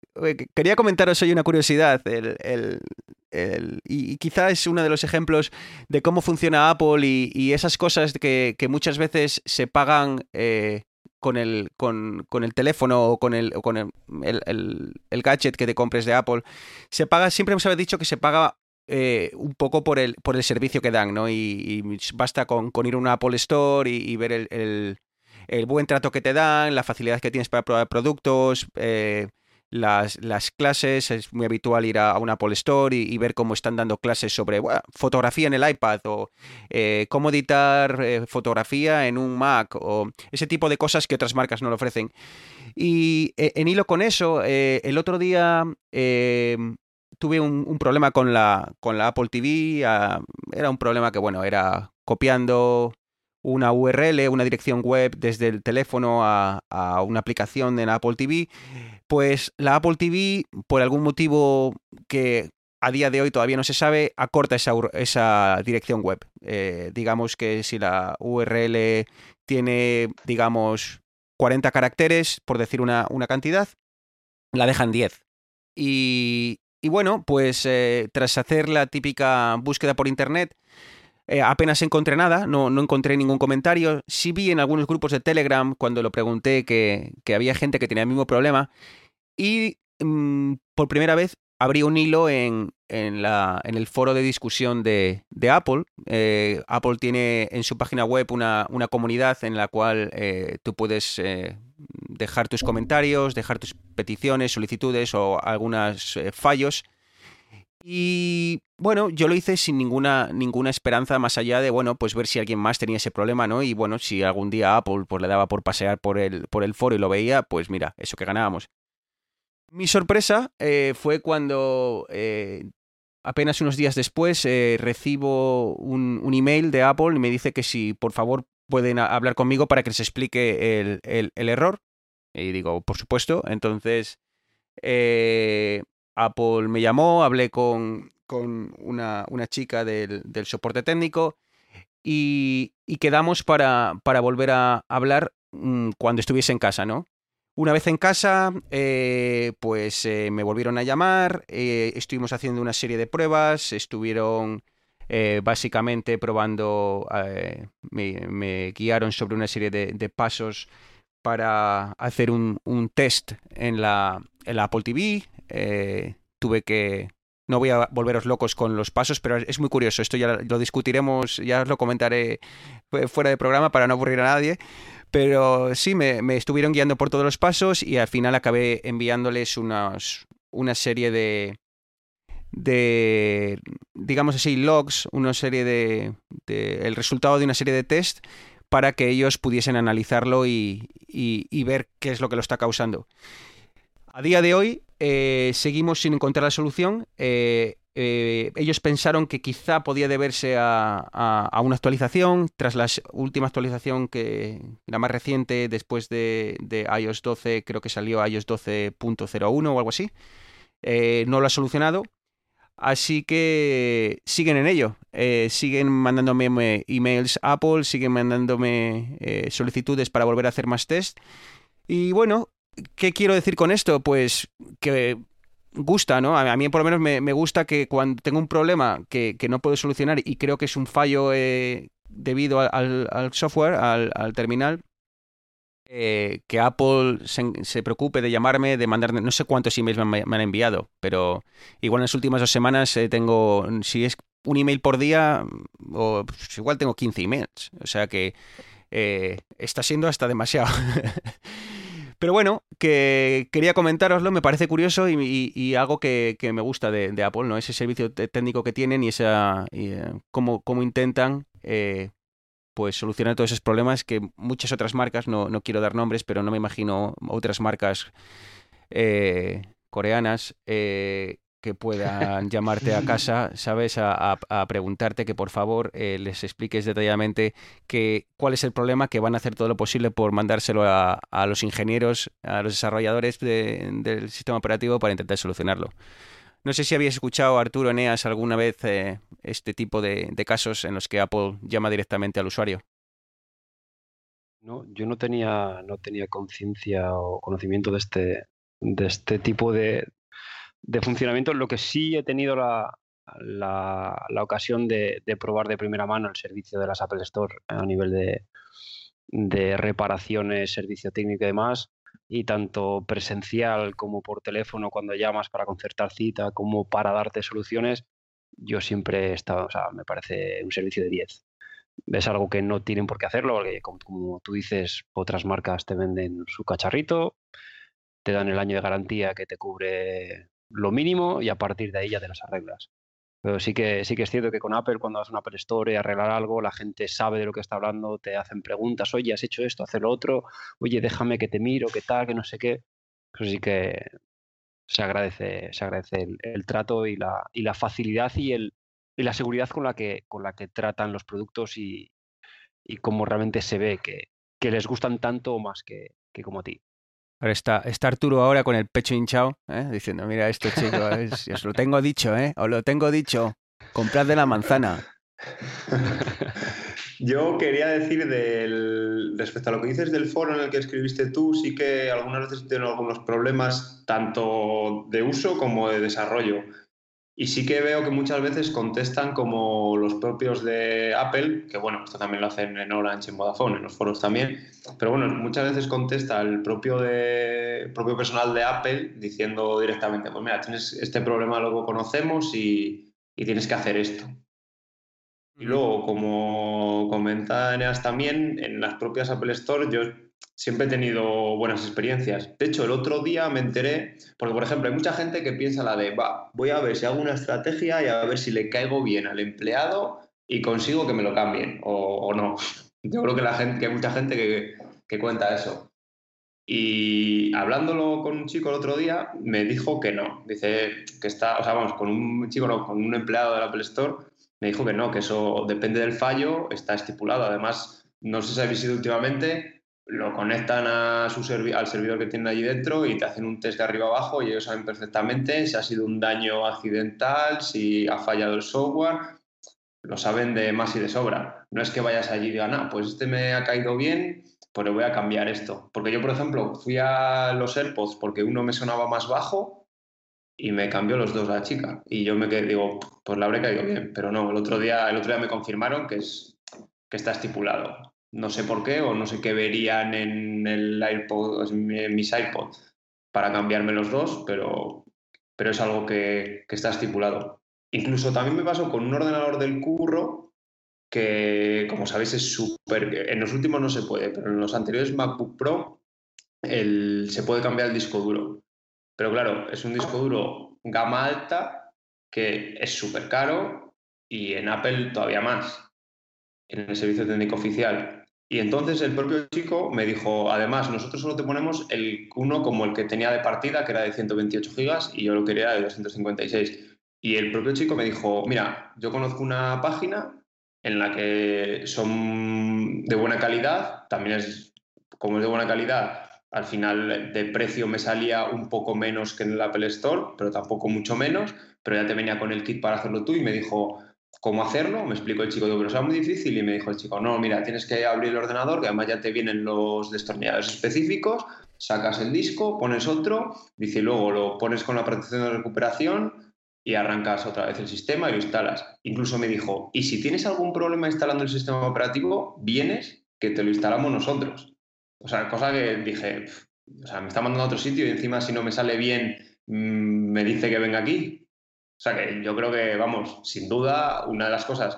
quería comentaros hoy una curiosidad. El, el, el, y, quizá es uno de los ejemplos de cómo funciona Apple y, y esas cosas que, que, muchas veces se pagan eh, con, el, con, con, el teléfono o con, el, con el, gadget que te compres de Apple. Se paga, siempre hemos dicho que se paga eh, un poco por el, por el servicio que dan, ¿no? Y, basta con, ir a una Apple Store y, ver el, buen trato que te dan, la facilidad que tienes para probar productos, eh, las, clases. Es muy habitual ir a, una Apple Store y, ver cómo están dando clases sobre fotografía en el iPad o eh, cómo editar fotografía en un Mac o ese tipo de cosas que otras marcas no lo ofrecen. Y en hilo con eso, el otro día tuve un, problema con la, con la Apple TV. Ah, era un problema que, bueno, era copiando una URL, una dirección web desde el teléfono a, una aplicación en Apple TV. Pues la Apple TV, por algún motivo que a día de hoy todavía no se sabe, acorta esa, esa dirección web. Eh, digamos que si la URL tiene, digamos, 40 caracteres, por decir una, una cantidad, la dejan 10. Y, y bueno, pues eh, tras hacer la típica búsqueda por internet, eh, apenas encontré nada, no, no, encontré ningún comentario. Sí vi en algunos grupos de Telegram cuando lo pregunté que, había gente que tenía el mismo problema. Y mm, por primera vez abrí un hilo en, en, la, en el foro de discusión de, de Apple. Eh, Apple tiene en su página web una, una comunidad en la cual tú puedes dejar tus comentarios, dejar tus peticiones, solicitudes o algunos eh, fallos. Y bueno, yo lo hice sin ninguna, ninguna esperanza más allá de, bueno, pues ver si alguien más tenía ese problema, ¿no? Y bueno, si algún día Apple pues, le daba por pasear por el, por el foro y lo veía, pues mira, eso que ganábamos. Mi sorpresa eh, fue cuando eh, apenas unos días después recibo un, un, email de Apple y me dice que si por favor pueden hablar conmigo para que les explique el, error. Y digo, por supuesto. Entonces, eh, Apple me llamó, hablé con, una, chica del, soporte técnico y, quedamos para, volver a hablar mm, cuando estuviese en casa, ¿no? Una vez en casa, eh, pues eh, me volvieron a llamar, estuvimos haciendo una serie de pruebas, estuvieron eh, básicamente probando, eh, me, guiaron sobre una serie de, pasos para hacer un, test en la, Apple TV. Eh, tuve que... No voy a volveros locos con los pasos, pero es muy curioso. Esto ya lo discutiremos, ya os lo comentaré fuera de programa para no aburrir a nadie. Pero sí, me, me estuvieron guiando por todos los pasos y al final acabé enviándoles unas, una serie de, de, digamos así, logs, una serie de, el resultado de una serie de test para que ellos pudiesen analizarlo y, ver qué es lo que lo está causando. A día de hoy eh, seguimos sin encontrar la solución. Eh, eh, ellos pensaron que quizá podía deberse a, una actualización. Tras la última actualización, que la más reciente, después de, iOS 12, creo que salió iOS 12.01 o algo así, no lo ha solucionado. Así que siguen en ello. Siguen mandándome emails Apple, siguen mandándome solicitudes para volver a hacer más test. Y bueno, ¿qué quiero decir con esto? Pues que gusta, ¿no? A mí por lo menos me, gusta que cuando tengo un problema que, no puedo solucionar y creo que es un fallo eh, debido al, software, al terminal, eh, que Apple se, preocupe de llamarme, de mandar, no sé cuántos emails me, han enviado, pero igual en las últimas dos semanas eh, tengo, si es un email por día, o pues igual tengo 15 emails. O sea que está siendo hasta demasiado. Pero bueno, que quería comentároslo, me parece curioso y, algo que, me gusta de, Apple, ¿no? Ese servicio técnico que tienen y esa cómo, intentan pues solucionar todos esos problemas que muchas otras marcas, no, no quiero dar nombres, pero no me imagino otras marcas eh, coreanas eh, que puedan llamarte a casa, ¿sabes? A, preguntarte que por favor eh, les expliques detalladamente que, cuál es el problema, que van a hacer todo lo posible por mandárselo a, los ingenieros, a los desarrolladores del sistema operativo para intentar solucionarlo. No sé si habías escuchado, Arturo Eneas, alguna vez eh, este tipo de, casos en los que Apple llama directamente al usuario. No, yo no tenía, no tenía conciencia o conocimiento de este, de este tipo de, funcionamiento. Lo que sí he tenido la, la, ocasión de, probar de primera mano el servicio de las Apple Store a nivel de, de reparaciones, servicio técnico y demás, y tanto presencial como por teléfono cuando llamas para concertar cita, como para darte soluciones, yo siempre he me parece un servicio de 10. Es algo que no tienen por qué hacerlo, porque como, tú dices, otras marcas te venden su cacharrito, te dan el año de garantía que te cubre lo mínimo y a partir de ahí ya te las arreglas. Pero sí que, sí que es cierto que con Apple, cuando vas a una Apple Store y arreglar algo, la gente sabe de lo que está hablando, te hacen preguntas, oye, has hecho esto, haz lo otro, oye, déjame que te miro, qué tal, que no sé qué. Eso sí que se agradece, se agradece el, trato y la, y la facilidad y, el, y la seguridad con la que, con la que tratan los productos y, y cómo realmente se ve que, que les gustan tanto o más que, que como a ti. Ahora está, está Arturo ahora con el pecho hinchado, ¿eh? diciendo, mira esto chicos, os lo tengo dicho, ¿eh? Os lo tengo dicho, comprad de la manzana. Yo quería decir del, respecto a lo que dices del foro en el que escribiste tú, sí que algunas veces tengo algunos problemas tanto de uso como de desarrollo. Y sí que veo que muchas veces contestan como los propios de Apple, que bueno, esto también lo hacen en Orange, en Vodafone, en los foros también, pero bueno, muchas veces contesta el propio, de, propio personal de Apple diciendo directamente, pues mira, tienes este problema, luego conocemos y, y tienes que hacer esto. Y luego, como comenta Eneas también, en las propias Apple Store yo siempre he tenido buenas experiencias. De hecho, el otro día me enteré, porque por ejemplo, hay mucha gente que piensa la de, va, voy a ver si hago una estrategia y a ver si le caigo bien al empleado y consigo que me lo cambien o, no. Yo creo que, la gente, que hay mucha gente que, que cuenta eso. Y hablándolo con un chico el otro día, me dijo que no. Dice que está, o sea, vamos, con un chico, con un empleado del Apple Store, me dijo que no, que eso depende del fallo, está estipulado. Además, no sé si habéis sido últimamente, lo conectan a su al servidor que tienen allí dentro y te hacen un test de arriba abajo y ellos saben perfectamente si ha sido un daño accidental, si ha fallado el software, lo saben de más y de sobra. No es que vayas allí y digan, ah, pues este me ha caído bien, pues le voy a cambiar esto. Porque yo, por ejemplo, fui a los AirPods porque uno me sonaba más bajo y me cambió los dos la chica. Y yo me quedé, digo, pues le habré caído bien. Pero no, el otro día, el otro día me confirmaron que, es, que está estipulado no sé por qué o no sé qué verían en el AirPod, en mis iPods para cambiarme los dos, pero, pero es algo que, está estipulado. Incluso también me pasó con un ordenador del curro que, como sabéis, es súper... En los últimos no se puede, pero en los anteriores MacBook Pro se puede cambiar el disco duro. Pero claro, es un disco duro gama alta que es súper caro y en Apple todavía más, en el servicio técnico oficial. Y entonces el propio chico me dijo, además, nosotros solo te ponemos el uno como el que tenía de partida, que era de 128 gigas, y yo lo quería de 256. Y el propio chico me dijo, mira, yo conozco una página en la que son de buena calidad, también es, como es de buena calidad, al final de precio me salía un poco menos que en el Apple Store, pero tampoco mucho menos, pero ya te venía con el kit para hacerlo tú y me dijo, cómo hacerlo, me explicó el chico, digo, pero será muy difícil y me dijo el chico, no, mira, tienes que abrir el ordenador, que además ya te vienen los destornilladores específicos, sacas el disco, pones otro, dice, luego lo pones con la protección de recuperación y arrancas otra vez el sistema y lo instalas. Incluso me dijo, y si tienes algún problema instalando el sistema operativo, vienes que te lo instalamos nosotros. O sea, cosa que dije, o sea, me está mandando a otro sitio y encima si no me sale bien mm, me dice que venga aquí. O sea que yo creo que, vamos, sin duda, una de las cosas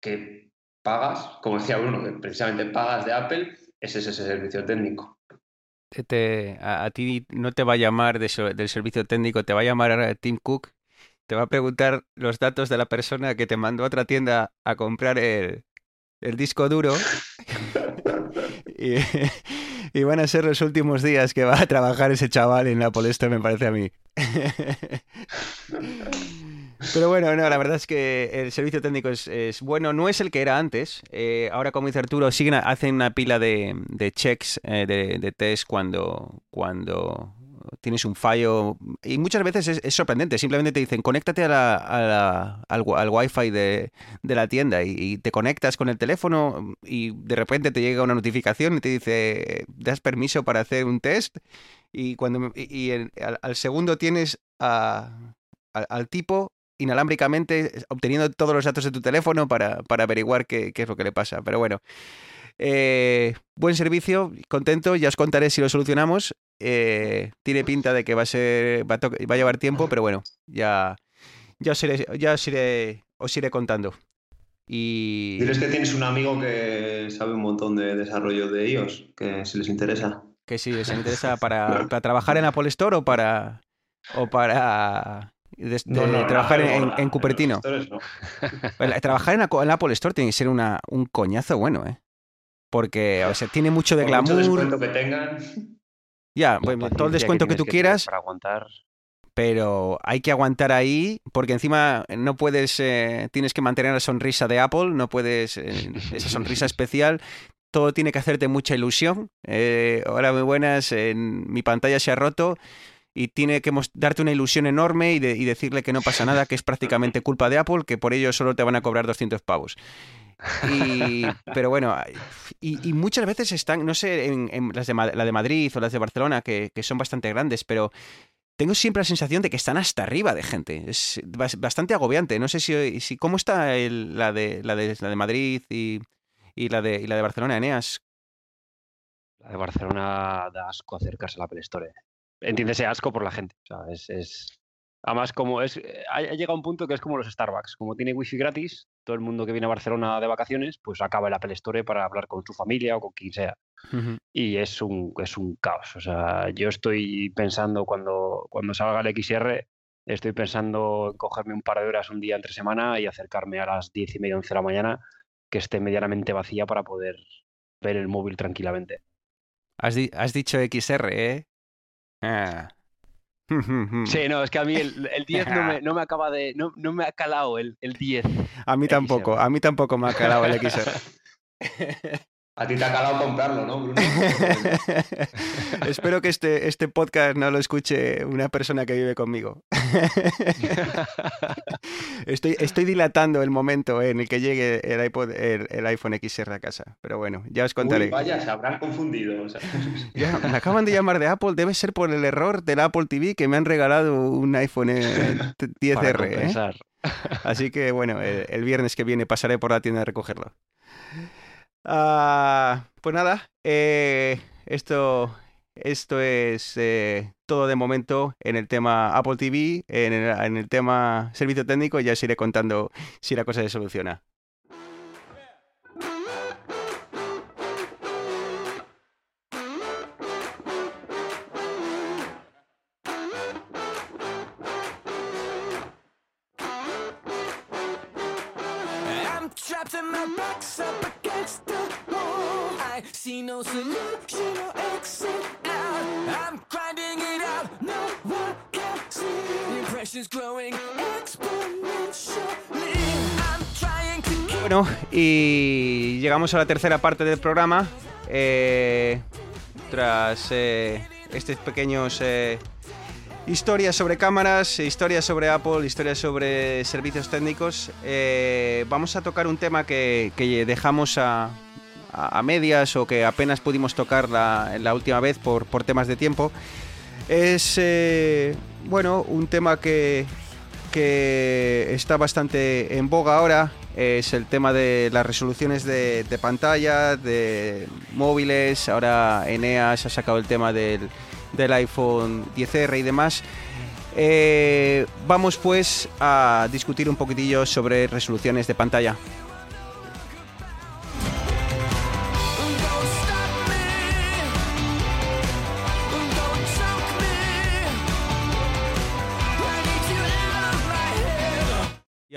que pagas, como decía Bruno, que precisamente pagas de Apple, es ese servicio técnico. a, ti no te va a llamar del servicio técnico, te va a llamar Tim Cook, te va a preguntar los datos de la persona que te mandó a otra tienda a comprar el, disco duro. y, y, van a ser los últimos días que va a trabajar ese chaval en la Polestar, me parece a mí. Pero bueno, no, la verdad es que el servicio técnico es, bueno, no es el que era antes. Eh, ahora, como dice Arturo, siguen, hacen una pila de, checks, eh, de, test cuando, cuando tienes un fallo. Y muchas veces es, sorprendente. Simplemente te dicen, conéctate a la, al, al wifi de, de la tienda y, te conectas con el teléfono y de repente te llega una notificación y te dice, das permiso para hacer un test. Y, cuando, y, al, segundo tienes al tipo inalámbricamente obteniendo todos los datos de tu teléfono para, averiguar qué, es lo que le pasa. Pero bueno, eh, buen servicio, contento, ya os contaré si lo solucionamos. Eh, tiene pinta de que va a ser va a, llevar tiempo, pero bueno, ya, ya os iré, ya os iré, os iré contando. Y... Diles que tienes un amigo que sabe un montón de desarrollo de iOS, que si les interesa. Que si les interesa para, para trabajar en Apple Store o para, o para de- No, no, trabajar no, en, en no, Cupertino. no. Bueno, Trabajar en, en Apple Store tiene que ser una, un coñazo bueno, ¿eh? Porque, o sea, tiene mucho de Por mucho glamour. descuento que tengan. Ya, bueno, todo el descuento que, tienes tú quieras, Para aguantar. pero hay que aguantar ahí, porque encima no puedes, eh, tienes que mantener la sonrisa de Apple, no puedes, eh, esa sonrisa especial. Todo tiene que hacerte mucha ilusión. Eh, hola, muy buenas, en- mi pantalla se ha roto y tiene que darte una ilusión enorme y, de- y decirle que no pasa nada, que es prácticamente culpa de Apple, que por ello solo te van a cobrar 200 pavos. Y, pero bueno, y, muchas veces están, no sé, en, las de, la de Madrid o las de Barcelona, que, son bastante grandes, pero tengo siempre la sensación de que están hasta arriba de gente. Es bas- bastante agobiante. No sé si, si cómo está la, de, la, de, la de Madrid y, la de, y la de Barcelona, Eneas. La de Barcelona da asco acercarse a la Apple Store. Entiéndese asco por la gente. O sea, es, Además, como es. eh, ha llegado un punto que es como los Starbucks. Como tiene wifi gratis, todo el mundo que viene a Barcelona de vacaciones, pues acaba el Apple Store para hablar con su familia o con quien sea. Y es un, es un caos. O sea, yo estoy pensando cuando, cuando salga el XR, estoy pensando en cogerme un par de horas un día entre semana y acercarme a las 10 y media, 11 de la mañana, que esté medianamente vacía para poder ver el móvil tranquilamente. Has, di- has dicho XR, ¿eh? Ah. Sí, no, es que a mí el, el 10 no me, no me acaba de. No, no me ha calado el, el 10. A mí tampoco, XR. a mí tampoco me ha calado el XR. A ti te ha calado comprarlo, ¿no, Bruno? Espero que este, este podcast no lo escuche una persona que vive conmigo. estoy, estoy dilatando el momento en el que llegue el, iPod, el, el iPhone XR a casa. Pero bueno, ya os contaré. Uy, vaya, se habrán confundido. o sea. Ya, me acaban de llamar de Apple, debe ser por el error del Apple TV que me han regalado un iPhone eh, Para 10R. ¿eh? compensar. Así que bueno, el, el viernes que viene pasaré por la tienda a recogerlo. Ah, pues nada, eh, esto, esto es eh, todo de momento en el tema Apple TV, en el, en el tema servicio técnico, ya os iré contando si la cosa se soluciona. Bueno, y llegamos a la tercera parte del programa. eh, tras eh, estos pequeños eh, historias sobre cámaras, historias sobre Apple, historias sobre servicios técnicos, eh, vamos a tocar un tema que dejamos a, a- medias o que apenas pudimos tocar la, la última vez por, por temas de tiempo. Es, eh, bueno, un tema que, que está bastante en boga ahora es el tema de las resoluciones de, de pantalla, de móviles. Ahora Eneas ha sacado el tema del, del iPhone 10R y demás. Eh, vamos pues a discutir un poquitillo sobre resoluciones de pantalla.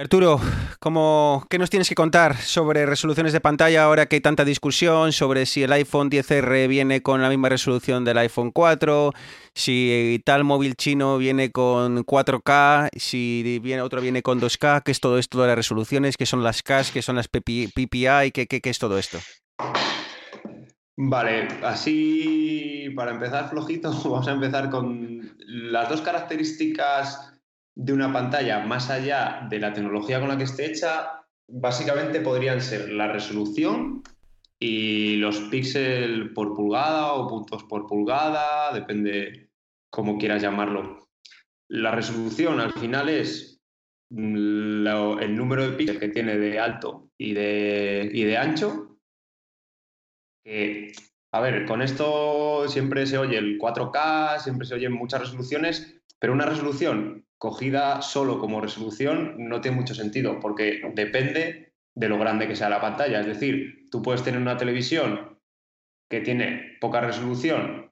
Arturo, ¿cómo, ¿qué nos tienes que contar sobre resoluciones de pantalla ahora que hay tanta discusión sobre si el iPhone 10R viene con la misma resolución del iPhone 4, si tal móvil chino viene con 4K, si viene, otro viene con 2K, qué es todo esto de las resoluciones, qué son las CAS, qué son las PPI, qué es todo esto? Vale, así para empezar flojito, vamos a empezar con las dos características de una pantalla más allá de la tecnología con la que esté hecha, básicamente podrían ser la resolución y los píxeles por pulgada o puntos por pulgada, depende cómo quieras llamarlo. La resolución al final es mm, el número de píxeles que tiene de alto y de, y de ancho que, a ver, con esto siempre se oye el 4K, siempre se oyen muchas resoluciones, pero una resolución cogida solo como resolución no tiene mucho sentido, porque depende de lo grande que sea la pantalla. Es decir, tú puedes tener una televisión que tiene poca resolución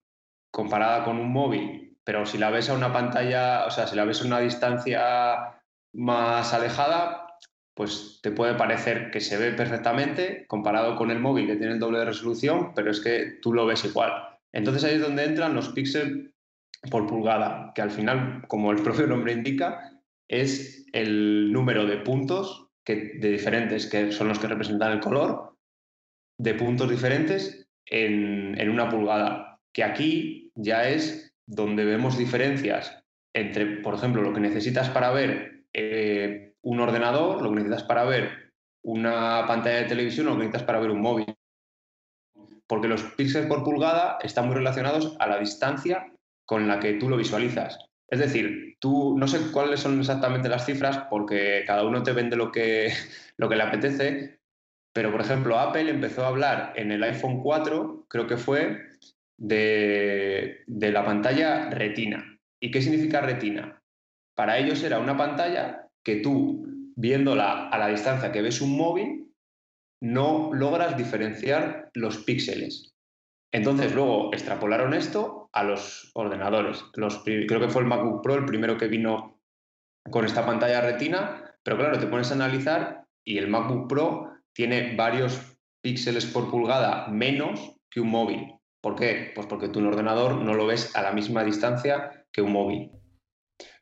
comparada con un móvil, pero si la ves a una pantalla, o sea, si la ves a una distancia más alejada, pues te puede parecer que se ve perfectamente comparado con el móvil que tiene el doble de resolución, pero es que tú lo ves igual. Entonces ahí es donde entran los píxeles por pulgada, que al final, como el propio nombre indica, es el número de puntos que, de diferentes, que son los que representan el color, de puntos diferentes en, en una pulgada, que aquí ya es donde vemos diferencias entre, por ejemplo, lo que necesitas para ver eh, un ordenador, lo que necesitas para ver una pantalla de televisión o lo que necesitas para ver un móvil. Porque los píxeles por pulgada están muy relacionados a la distancia con la que tú lo visualizas. Es decir, tú no sé cuáles son exactamente las cifras porque cada uno te vende lo que, lo que le apetece, pero por ejemplo Apple empezó a hablar en el iPhone 4, creo que fue, de, de la pantalla retina. ¿Y qué significa retina? Para ellos era una pantalla que tú, viéndola a la distancia que ves un móvil, no logras diferenciar los píxeles. Entonces luego extrapolaron esto a los ordenadores. Los, creo que fue el MacBook Pro el primero que vino con esta pantalla retina, pero claro, te pones a analizar y el MacBook Pro tiene varios píxeles por pulgada menos que un móvil. ¿Por qué? Pues porque tú un ordenador no lo ves a la misma distancia que un móvil.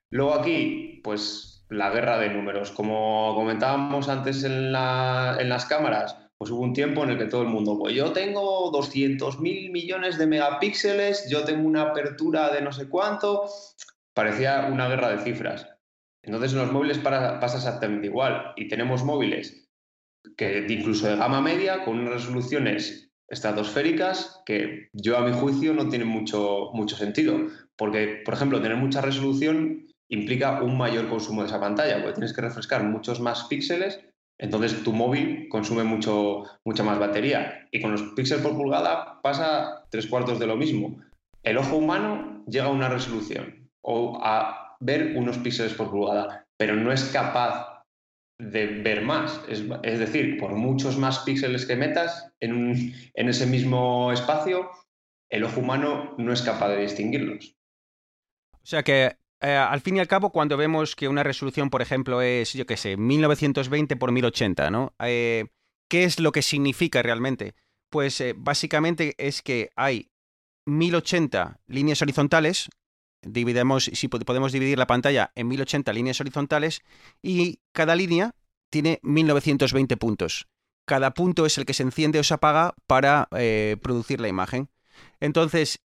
Luego aquí, pues la guerra de números. Como comentábamos antes en, en las cámaras, pues hubo un tiempo en el que todo el mundo, pues yo tengo 200 mil millones de megapíxeles, yo tengo una apertura de no sé cuánto, parecía una guerra de cifras. Entonces en los móviles pasa exactamente igual y tenemos móviles que incluso de gama media con unas resoluciones estratosféricas que yo a mi juicio no tienen mucho, mucho sentido, porque por ejemplo tener mucha resolución implica un mayor consumo de esa pantalla, porque tienes que refrescar muchos más píxeles entonces tu móvil consume mucho, mucha más batería. Y con los píxeles por pulgada pasa tres cuartos de lo mismo. El ojo humano llega a una resolución o a ver unos píxeles por pulgada, pero no es capaz de ver más. Es, decir, por muchos más píxeles que metas en, en ese mismo espacio, el ojo humano no es capaz de distinguirlos. O sea que eh, al fin y al cabo, cuando vemos que una resolución, por ejemplo, es, yo qué sé, 1920 por 1080, ¿no? Eh, ¿Qué es lo que significa realmente? Pues eh, básicamente es que hay 1080 líneas horizontales, dividimos, si podemos dividir la pantalla en 1080 líneas horizontales, y cada línea tiene 1920 puntos. Cada punto es el que se enciende o se apaga para producir la imagen. Entonces,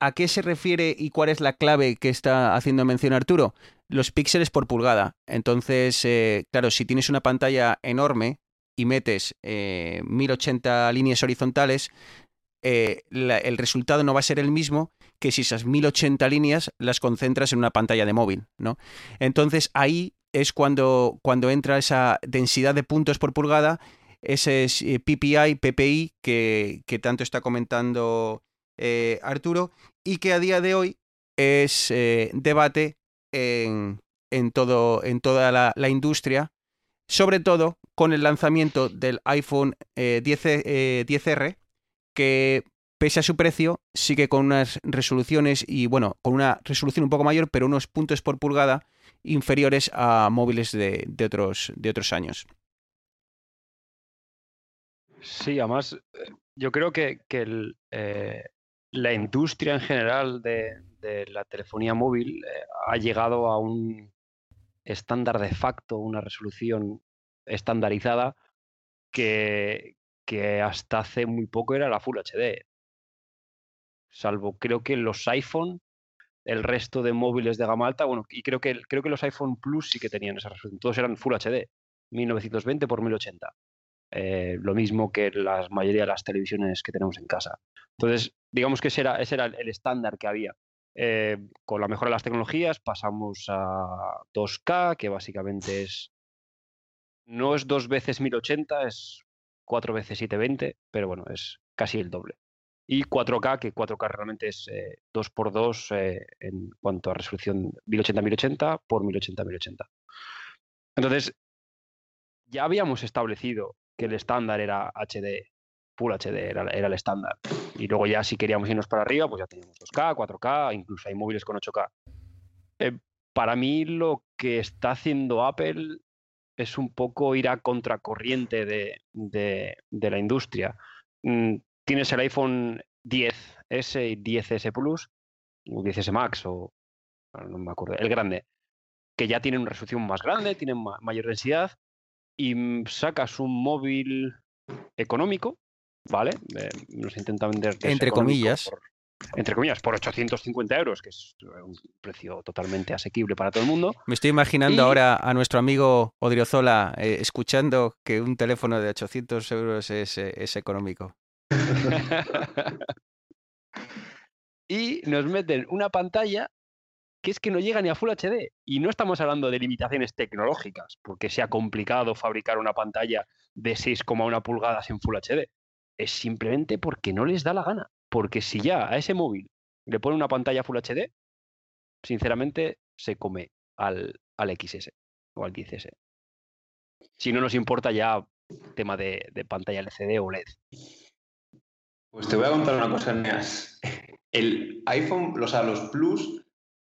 ¿A qué se refiere y cuál es la clave que está haciendo mención Arturo? Los píxeles por pulgada. Entonces, eh, claro, si tienes una pantalla enorme y metes 1080 eh, líneas horizontales, eh, el resultado no va a ser el mismo que si esas 1080 líneas las concentras en una pantalla de móvil, ¿no? Entonces ahí es cuando, cuando entra esa densidad de puntos por pulgada, ese PPI, PPI que, que tanto está comentando eh, Arturo, y que a día de hoy es eh, debate en, todo, en toda la, industria, sobre todo con el lanzamiento del iPhone 10, eh, 10R, que pese a su precio, sigue con unas resoluciones y bueno, con una resolución un poco mayor, pero unos puntos por pulgada inferiores a móviles de, otros, de otros años. Sí, además, yo creo que, el, la industria en general de, la telefonía móvil eh, ha llegado a un estándar de facto, una resolución estandarizada que, hasta hace muy poco era la Full HD. Salvo creo que los iPhone, el resto de móviles de gama alta, bueno, y creo que, creo que los iPhone Plus sí que tenían esa resolución. Todos eran Full HD, 1920 por 1080. Eh, lo mismo que la mayoría de las televisiones que tenemos en casa. Entonces, digamos que ese era, el estándar que había. Eh, con la mejora de las tecnologías pasamos a 2K, que básicamente es. No es dos veces 1080, es cuatro veces 720, pero bueno, es casi el doble. y 4K, que 4K realmente es 2x2 eh, en cuanto a resolución 1080-1080 por 1080-1080. Entonces, ya habíamos establecido que el estándar era HD, Full HD era, el estándar. Y luego ya si queríamos irnos para arriba, pues ya teníamos 2K, 4K, incluso hay móviles con 8K. Eh, para mí lo que está haciendo Apple es un poco ir a contracorriente de, la industria. Mm, tienes el iPhone 10S y 10S Plus, o 10S Max, o no me acuerdo, el grande, que ya tienen una resolución más grande, tienen mayor densidad, y mm, sacas un móvil económico, ¿vale? Eh, nos intenta vender. Entre comillas. entre comillas, por 850 euros, que es un precio totalmente asequible para todo el mundo. Me estoy imaginando ahora a nuestro amigo Odriozola eh, escuchando que un teléfono de 800 euros es, eh, es económico. y nos meten una pantalla que es que no llega ni a Full HD. Y no estamos hablando de limitaciones tecnológicas, porque sea complicado fabricar una pantalla de 6,1 pulgadas en Full HD. Es simplemente porque no les da la gana. Porque si ya a ese móvil le pone una pantalla Full HD, sinceramente se come al, al XS o al 10S. Si no nos importa ya tema de, de pantalla LCD o LED. Pues te voy a contar una cosa, Neas. El iPhone, o sea, los Plus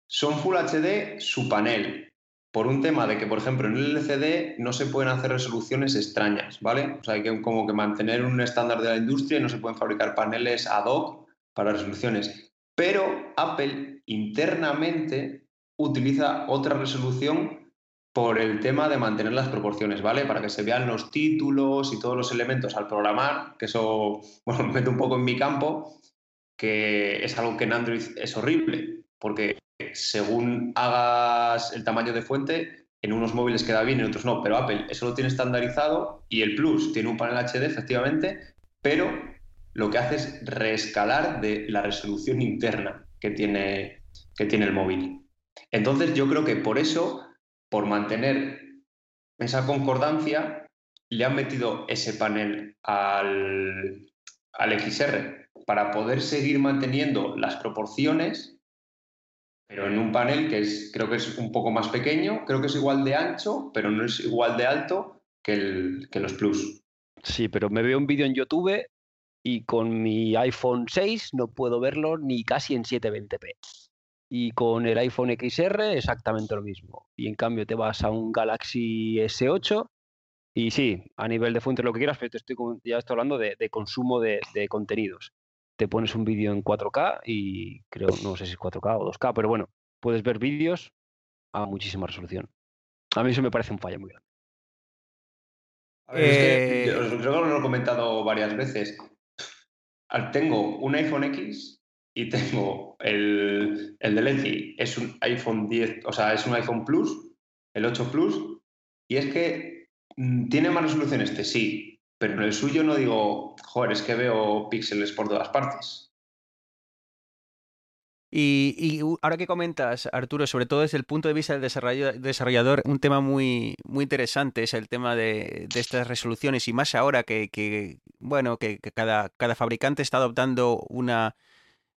son Full HD su panel, por un tema de que, por ejemplo, en el LCD no se pueden hacer resoluciones extrañas, ¿vale? O sea, hay que como que mantener un estándar de la industria y no se pueden fabricar paneles ad hoc para resoluciones. Pero Apple internamente utiliza otra resolución por el tema de mantener las proporciones, ¿vale? Para que se vean los títulos y todos los elementos al programar, que eso, bueno, me meto un poco en mi campo, que es algo que en Android es horrible, porque según hagas el tamaño de fuente, en unos móviles queda bien, en otros no, pero Apple eso lo tiene estandarizado y el Plus tiene un panel HD efectivamente, pero lo que hace es reescalar de la resolución interna que tiene, que tiene el móvil. Entonces yo creo que por eso, por mantener esa concordancia, le han metido ese panel al, al XR para poder seguir manteniendo las proporciones pero en un panel que es, creo que es un poco más pequeño, creo que es igual de ancho, pero no es igual de alto que, el, que los Plus. Sí, pero me veo un vídeo en YouTube y con mi iPhone 6 no puedo verlo ni casi en 720p. Y con el iPhone XR exactamente lo mismo. Y en cambio te vas a un Galaxy S8 y sí, a nivel de fuentes lo que quieras, pero te estoy, ya estoy hablando de, consumo de, de, contenidos te pones un vídeo en 4K y creo, no sé si es 4K o 2K, pero bueno, puedes ver vídeos a muchísima resolución. A mí eso me parece un fallo muy grande. Eh, creo que lo he comentado varias veces. Tengo un iPhone X y tengo el, el de Lenzi, es un iPhone 10, o sea, es un iPhone Plus, el 8 Plus, y es que mm, tiene más resolución este, sí, pero en el suyo no digo, joder, es que veo píxeles por todas partes. Y, ahora que comentas, Arturo, sobre todo desde el punto de vista del desarrollador, un tema muy, muy interesante es el tema de, estas resoluciones. Y más ahora que, bueno, que, cada, cada, fabricante está adoptando una,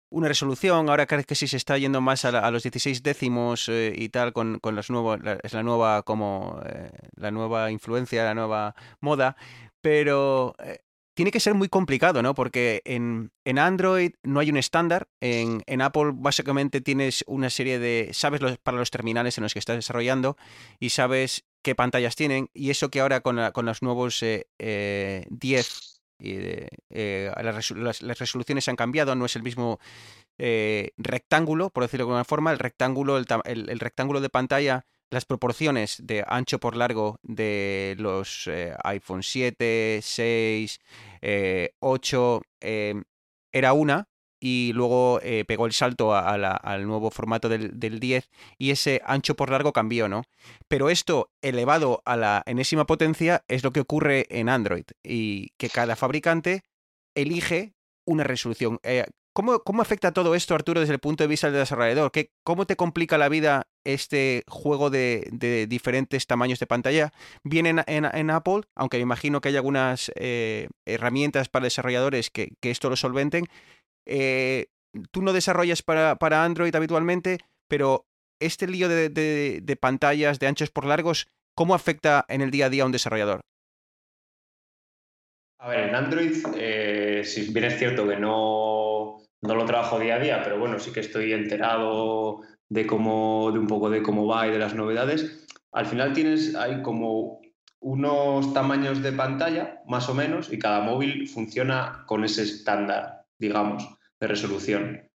una resolución, ahora que sí se está yendo más a, los 16 décimos eh, y tal con, con los nuevos, es la nueva como eh, la nueva influencia, la nueva moda, pero eh, tiene que ser muy complicado, ¿no? Porque en, Android no hay un estándar, en, Apple básicamente tienes una serie de, sabes para los terminales en los que estás desarrollando y sabes qué pantallas tienen y eso que ahora con, los nuevos 10 eh, eh, las, resoluciones han cambiado, no es el mismo rectángulo, por decirlo de alguna forma, el rectángulo, el rectángulo de pantalla las proporciones de ancho por largo de los eh, iPhone 7, 6, 8 era una y luego eh, pegó el salto al nuevo formato del, 10 y ese ancho por largo cambió, ¿no? Pero esto elevado a la enésima potencia es lo que ocurre en Android y que cada fabricante elige una resolución. Eh, ¿Cómo, afecta todo esto, Arturo, desde el punto de vista del desarrollador? ¿Qué, ¿Cómo te complica la vida este juego de, diferentes tamaños de pantalla? Viene en, Apple, aunque me imagino que hay algunas eh, herramientas para desarrolladores que, esto lo solventen. eh, tú no desarrollas para, para, Android habitualmente, pero este lío de, pantallas, de anchos por largos, ¿cómo afecta en el día a día a un desarrollador? A ver, en Android, eh, si bien es cierto que no, no lo trabajo día a día, pero bueno, sí que estoy enterado de cómo, de un poco de cómo va y de las novedades. Al final tienes, hay como unos tamaños de pantalla, más o menos, y cada móvil funciona con ese estándar, digamos, de resolución.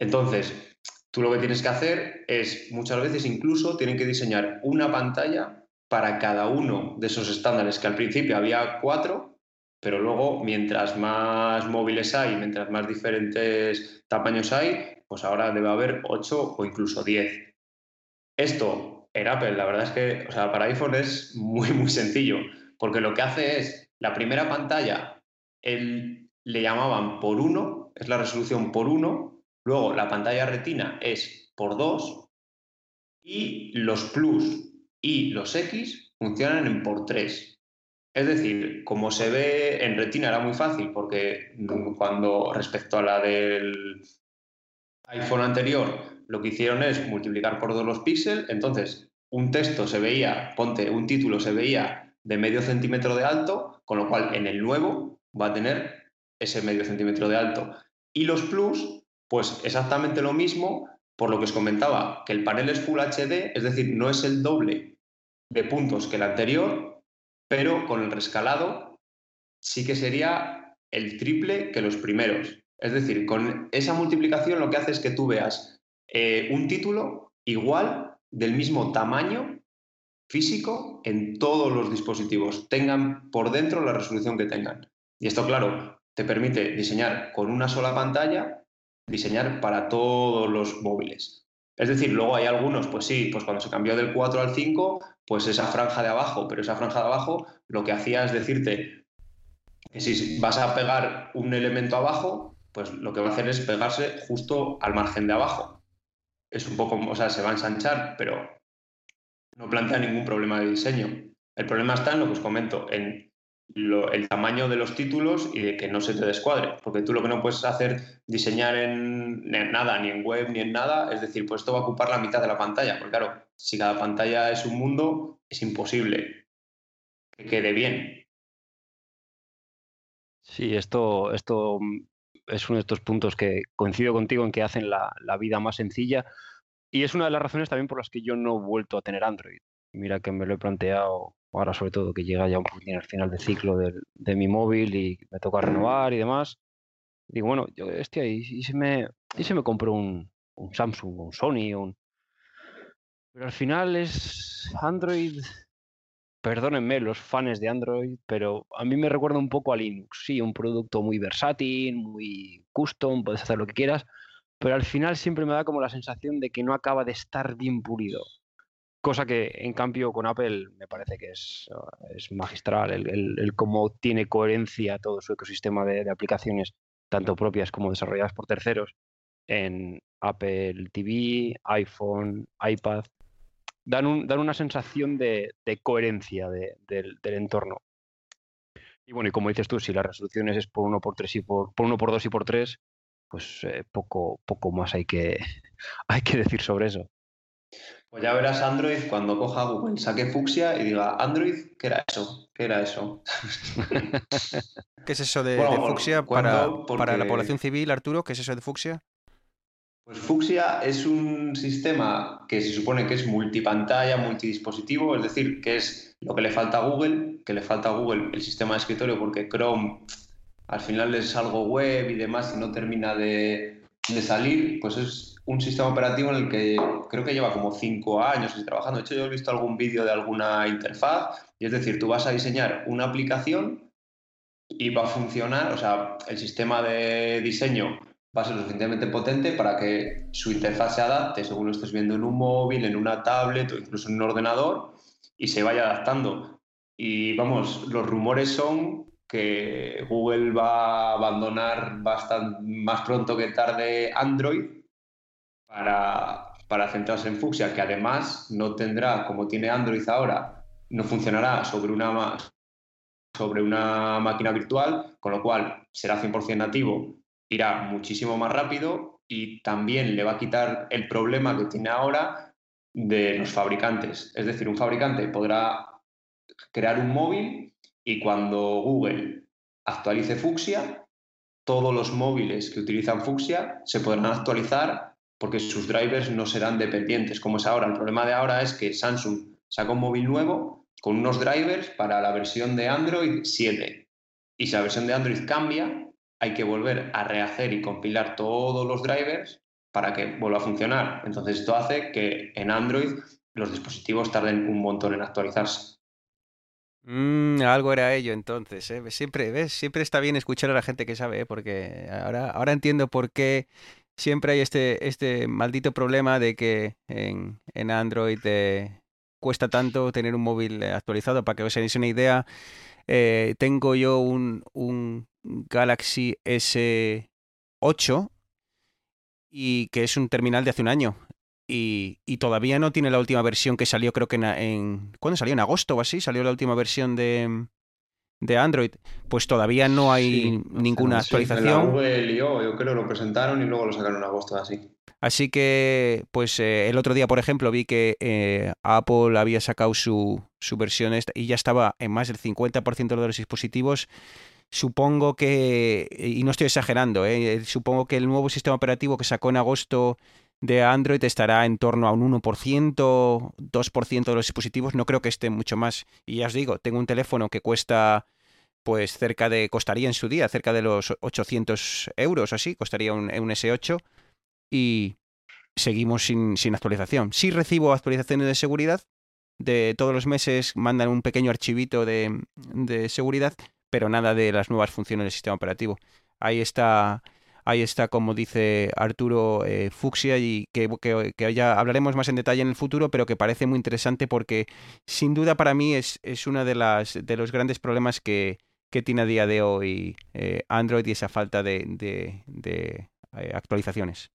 Entonces, tú lo que tienes que hacer es, muchas veces incluso, tienen que diseñar una pantalla para cada uno de esos estándares, que al principio había cuatro, pero luego, mientras más móviles hay, mientras más diferentes tamaños hay, pues ahora debe haber ocho o incluso diez. Esto en Apple, la verdad es que, o sea, para iPhone es muy, muy sencillo, porque lo que hace es, la primera pantalla, él le llamaban por uno, es la resolución por uno, luego la pantalla retina es por dos, y los plus y los X funcionan en por tres. Es decir, como se ve en retina era muy fácil, porque cuando respecto a la del iPhone anterior, lo que hicieron es multiplicar por dos los píxeles, entonces un texto se veía, ponte, un título se veía de medio centímetro de alto, con lo cual en el nuevo va a tener ese medio centímetro de alto. Y los plus, pues exactamente lo mismo, por lo que os comentaba, que el panel es Full HD, es decir, no es el doble de puntos que el anterior, pero con el rescalado sí que sería el triple que los primeros. Es decir, con esa multiplicación lo que hace es que tú veas eh, un título igual, del mismo tamaño físico en todos los dispositivos, tengan por dentro la resolución que tengan. Y esto, claro, te permite diseñar con una sola pantalla, diseñar para todos los móviles. Es decir, luego hay algunos, pues sí, pues cuando se cambió del 4 al 5, pues esa franja de abajo, pero esa franja de abajo lo que hacía es decirte que si vas a pegar un elemento abajo, pues lo que va a hacer es pegarse justo al margen de abajo es un poco, o sea, se va a ensanchar, pero no plantea ningún problema de diseño. El problema está en lo que os comento, en el tamaño de los títulos y de que no se te descuadre, porque tú lo que no puedes hacer, diseñar en, nada, ni en web, ni en nada, es decir, pues esto va a ocupar la mitad de la pantalla, porque claro, si cada pantalla es un mundo, es imposible que quede bien. Sí, esto, esto es uno de estos puntos que coincido contigo en que hacen la, vida más sencilla y es una de las razones también por las que yo no he vuelto a tener Android. Mira que me lo he planteado ahora sobre todo que llega ya un poquito al final del ciclo de, mi móvil y me toca renovar y demás. Digo, bueno, yo estoy ahí y se me, y se me compró un, un Samsung, un Sony, un... Pero al final es Android perdónenme los fans de Android, pero a mí me recuerda un poco a Linux. Sí, un producto muy versátil, muy custom, puedes hacer lo que quieras, pero al final siempre me da como la sensación de que no acaba de estar bien pulido. Cosa que en cambio con Apple me parece que es, es magistral, el, cómo tiene coherencia todo su ecosistema de, de aplicaciones, tanto propias como desarrolladas por terceros, en Apple TV, iPhone, iPad, dan, una sensación de, coherencia del, entorno. Y bueno, y como dices tú, si las resoluciones es por uno por tres y por, por uno por dos y por tres, pues eh, poco, poco más hay que, hay que decir sobre eso. Pues ya verás Android cuando coja Google, saque Fuxia y diga, Android, ¿qué era eso? ¿Qué era eso? ¿Qué es eso de, Fuxia para, para, la población civil, Arturo? ¿Qué es eso de Fuxia? Pues Fuxia es un sistema que se supone que es multipantalla, multidispositivo, es decir, que es lo que le falta a Google, que le falta a Google el sistema de escritorio porque Chrome al final es algo web y demás y no termina de, salir, pues es un sistema operativo en el que creo que lleva como cinco años trabajando. De hecho, yo he visto algún vídeo de alguna interfaz y es decir, tú vas a diseñar una aplicación y va a funcionar, o sea, el sistema de diseño va a ser suficientemente potente para que su interfaz se adapte según lo estés viendo en un móvil, en una tablet o incluso en un ordenador y se vaya adaptando. Y vamos, los rumores son que Google va a abandonar bastante más pronto que tarde Android para, para centrarse en Fuchsia, que además no tendrá, como tiene Android ahora, no funcionará sobre una, sobre una máquina virtual, con lo cual será 100% nativo irá muchísimo más rápido y también le va a quitar el problema que tiene ahora de los fabricantes. Es decir, un fabricante podrá crear un móvil y cuando Google actualice Fuchsia, todos los móviles que utilizan Fuchsia se podrán actualizar porque sus drivers no serán dependientes como es ahora. El problema de ahora es que Samsung saca un móvil nuevo con unos drivers para la versión de Android 7. Y si la versión de Android cambia, hay que volver a rehacer y compilar todos los drivers para que vuelva a funcionar. Entonces esto hace que en Android los dispositivos tarden un montón en actualizarse. Mm, algo era ello entonces, ¿eh? Siempre, ¿ves? Siempre está bien escuchar a la gente que sabe, ¿eh? porque ahora, ahora entiendo por qué siempre hay este, este maldito problema de que en, en Android eh, cuesta tanto tener un móvil actualizado. Para que os hagáis una idea, eh, tengo yo un, un Galaxy S8 y que es un terminal de hace un año. Y, y, todavía no tiene la última versión que salió, creo que en, ¿Cuándo salió? ¿En agosto o así? Salió la última versión de, de Android. Pues todavía no hay Sí, ninguna sí, en la actualización. Lió, yo creo lo presentaron y luego lo sacaron en agosto así. Así que, pues eh, el otro día, por ejemplo, vi que eh, Apple había sacado su, su versión esta y ya estaba en más del 50% de los dispositivos. Supongo que, y no estoy exagerando, eh, supongo que el nuevo sistema operativo que sacó en agosto de Android estará en torno a un 1%, 2% de los dispositivos. No creo que esté mucho más. Y ya os digo, tengo un teléfono que cuesta, pues cerca de, costaría en su día, cerca de los 800 euros, así, costaría un, un S8 y seguimos sin, sin actualización. Sí recibo actualizaciones de seguridad, de todos los meses mandan un pequeño archivito de, de seguridad, pero nada de las nuevas funciones del sistema operativo. Ahí está, ahí está como dice Arturo eh, Fucsia, y que, que- que ya hablaremos más en detalle en el futuro, pero que parece muy interesante porque sin duda para mí es, es uno de, las, de los grandes problemas que, que tiene a día de hoy eh, Android y esa falta de, de- de, eh, actualizaciones.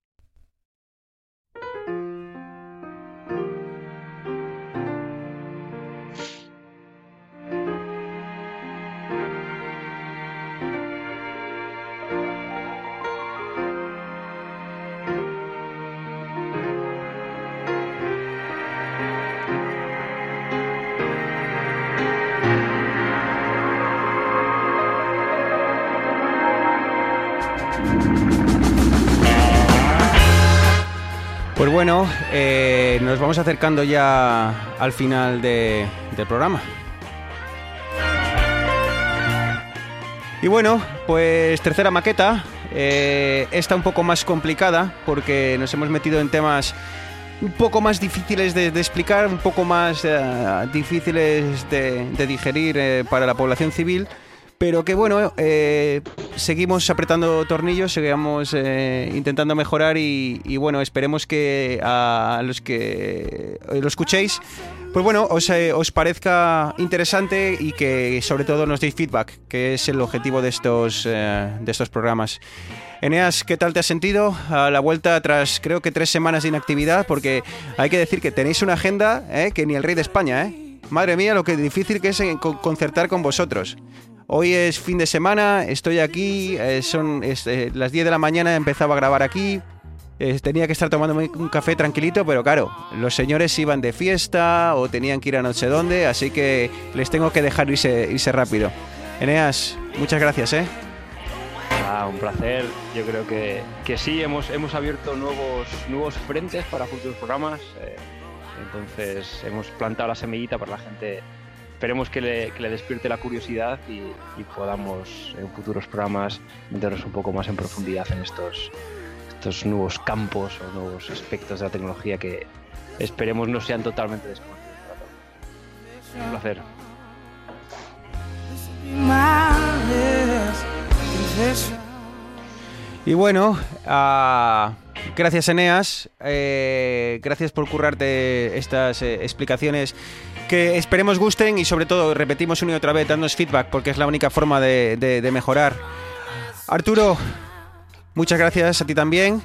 Bueno, eh, nos vamos acercando ya al final de- del programa. Y bueno, pues tercera maqueta. eh, esta un poco más complicada porque nos hemos metido en temas un poco más difíciles de, explicar, un poco más eh, difíciles de, de digerir eh, para la población civil. Pero que bueno, eh, seguimos apretando tornillos, seguimos eh, intentando mejorar y, bueno, esperemos que a los que lo escuchéis, pues bueno, os, eh, os parezca interesante y que sobre todo nos deis feedback, que es el objetivo de estos, eh, de estos programas. Eneas, ¿qué tal te has sentido a la vuelta tras creo que tres semanas de inactividad? Porque hay que decir que tenéis una agenda eh, que ni el rey de España, ¿eh? Madre mía, lo que difícil que es eh, co- concertar con vosotros. Hoy es fin de semana, estoy aquí, eh, son es, eh, las 10 de la mañana, empezaba a grabar aquí. eh, tenía que estar tomándome un café tranquilito, pero claro, los señores iban de fiesta o tenían que ir a no sé dónde, así que les tengo que dejar irse, irse rápido. Eneas, muchas gracias, ¿eh? Ah, un placer. Yo creo que, que sí, hemos, hemos abierto nuevos, nuevos frentes para futuros programas. eh, entonces hemos plantado la semillita para la gente. Esperemos que le, despierte la curiosidad y, podamos en futuros programas meternos un poco más en profundidad en estos, nuevos campos o nuevos aspectos de la tecnología que esperemos no sean totalmente desconocidos. Un placer. Y bueno, ah, gracias Eneas, eh, gracias por currarte estas eh, explicaciones que esperemos gusten y sobre todo repetimos una y otra vez, dándonos feedback porque es la única forma de, mejorar. Arturo, muchas gracias a ti también.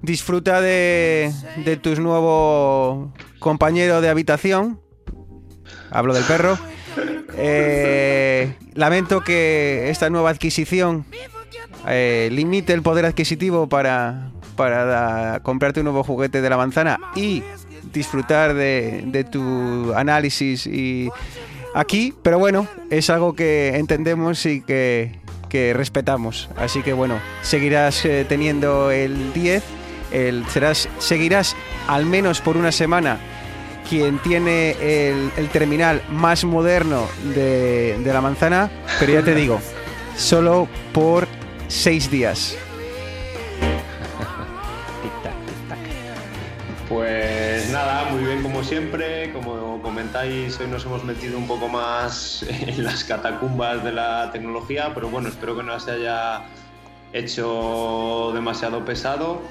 Disfruta de, de tu nuevo compañero de habitación. Hablo del perro. Eh, lamento que esta nueva adquisición eh, limite el poder adquisitivo para, para comprarte un nuevo juguete de la manzana y disfrutar de, de tu análisis y aquí, pero bueno, es algo que entendemos y que, que respetamos. Así que bueno, seguirás eh, teniendo el 10, el, serás, seguirás al menos por una semana quien tiene el, el terminal más moderno de, de la manzana, pero ya te digo, solo por seis días. Pues muy bien como siempre. Como comentáis, hoy nos hemos metido un poco más en las catacumbas de la tecnología, pero bueno, espero que no se haya hecho demasiado pesado.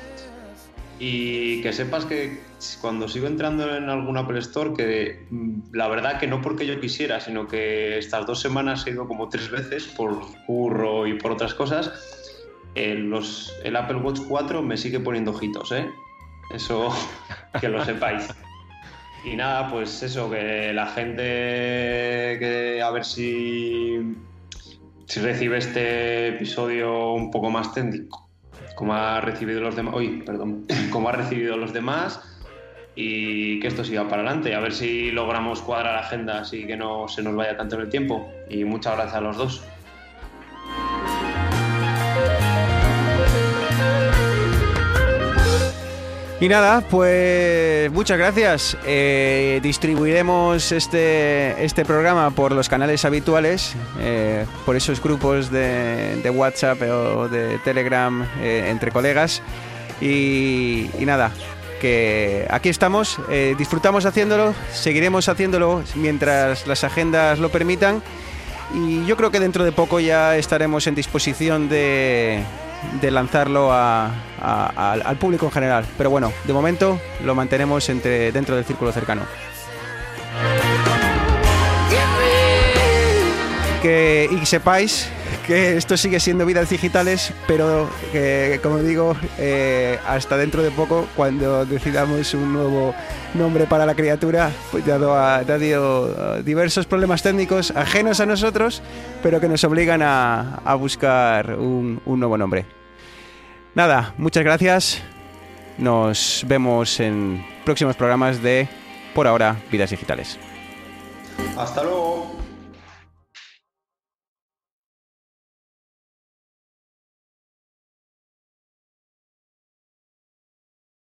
Y que sepas que cuando sigo entrando en algún Apple Store, que mm, la verdad que no porque yo quisiera, sino que estas dos semanas he ido como tres veces por curro y por otras cosas, el, los, el Apple Watch 4 me sigue poniendo ojitos, ¿eh? Eso que lo sepáis. Y nada, pues eso, que la gente, que a ver si, si recibe este episodio un poco más técnico, como ha recibido los demás, uy, perdón, como ha recibido los demás y que esto siga para adelante, a ver si logramos cuadrar agendas y que no se nos vaya tanto en el tiempo. Y muchas gracias a los dos. Y nada, pues muchas gracias. Eh, distribuiremos este, este programa por los canales habituales, eh, por esos grupos de, WhatsApp o de Telegram eh, entre colegas. Y, y nada, que aquí estamos, disfrutamos haciéndolo, seguiremos haciéndolo mientras las agendas lo permitan. Y yo creo que dentro de poco ya estaremos en disposición de, de lanzarlo al, público en general. Pero bueno, de momento lo mantenemos entre, dentro del círculo cercano. Que, y sepáis que esto sigue siendo vidas digitales, pero como digo, eh, hasta dentro de poco, cuando decidamos un nuevo nombre para la criatura, pues dado a, dado diversos problemas técnicos ajenos a nosotros, pero que nos obligan a, buscar un nuevo nombre. Nada, muchas gracias. Nos vemos en próximos programas de, por ahora, vidas digitales. Hasta luego.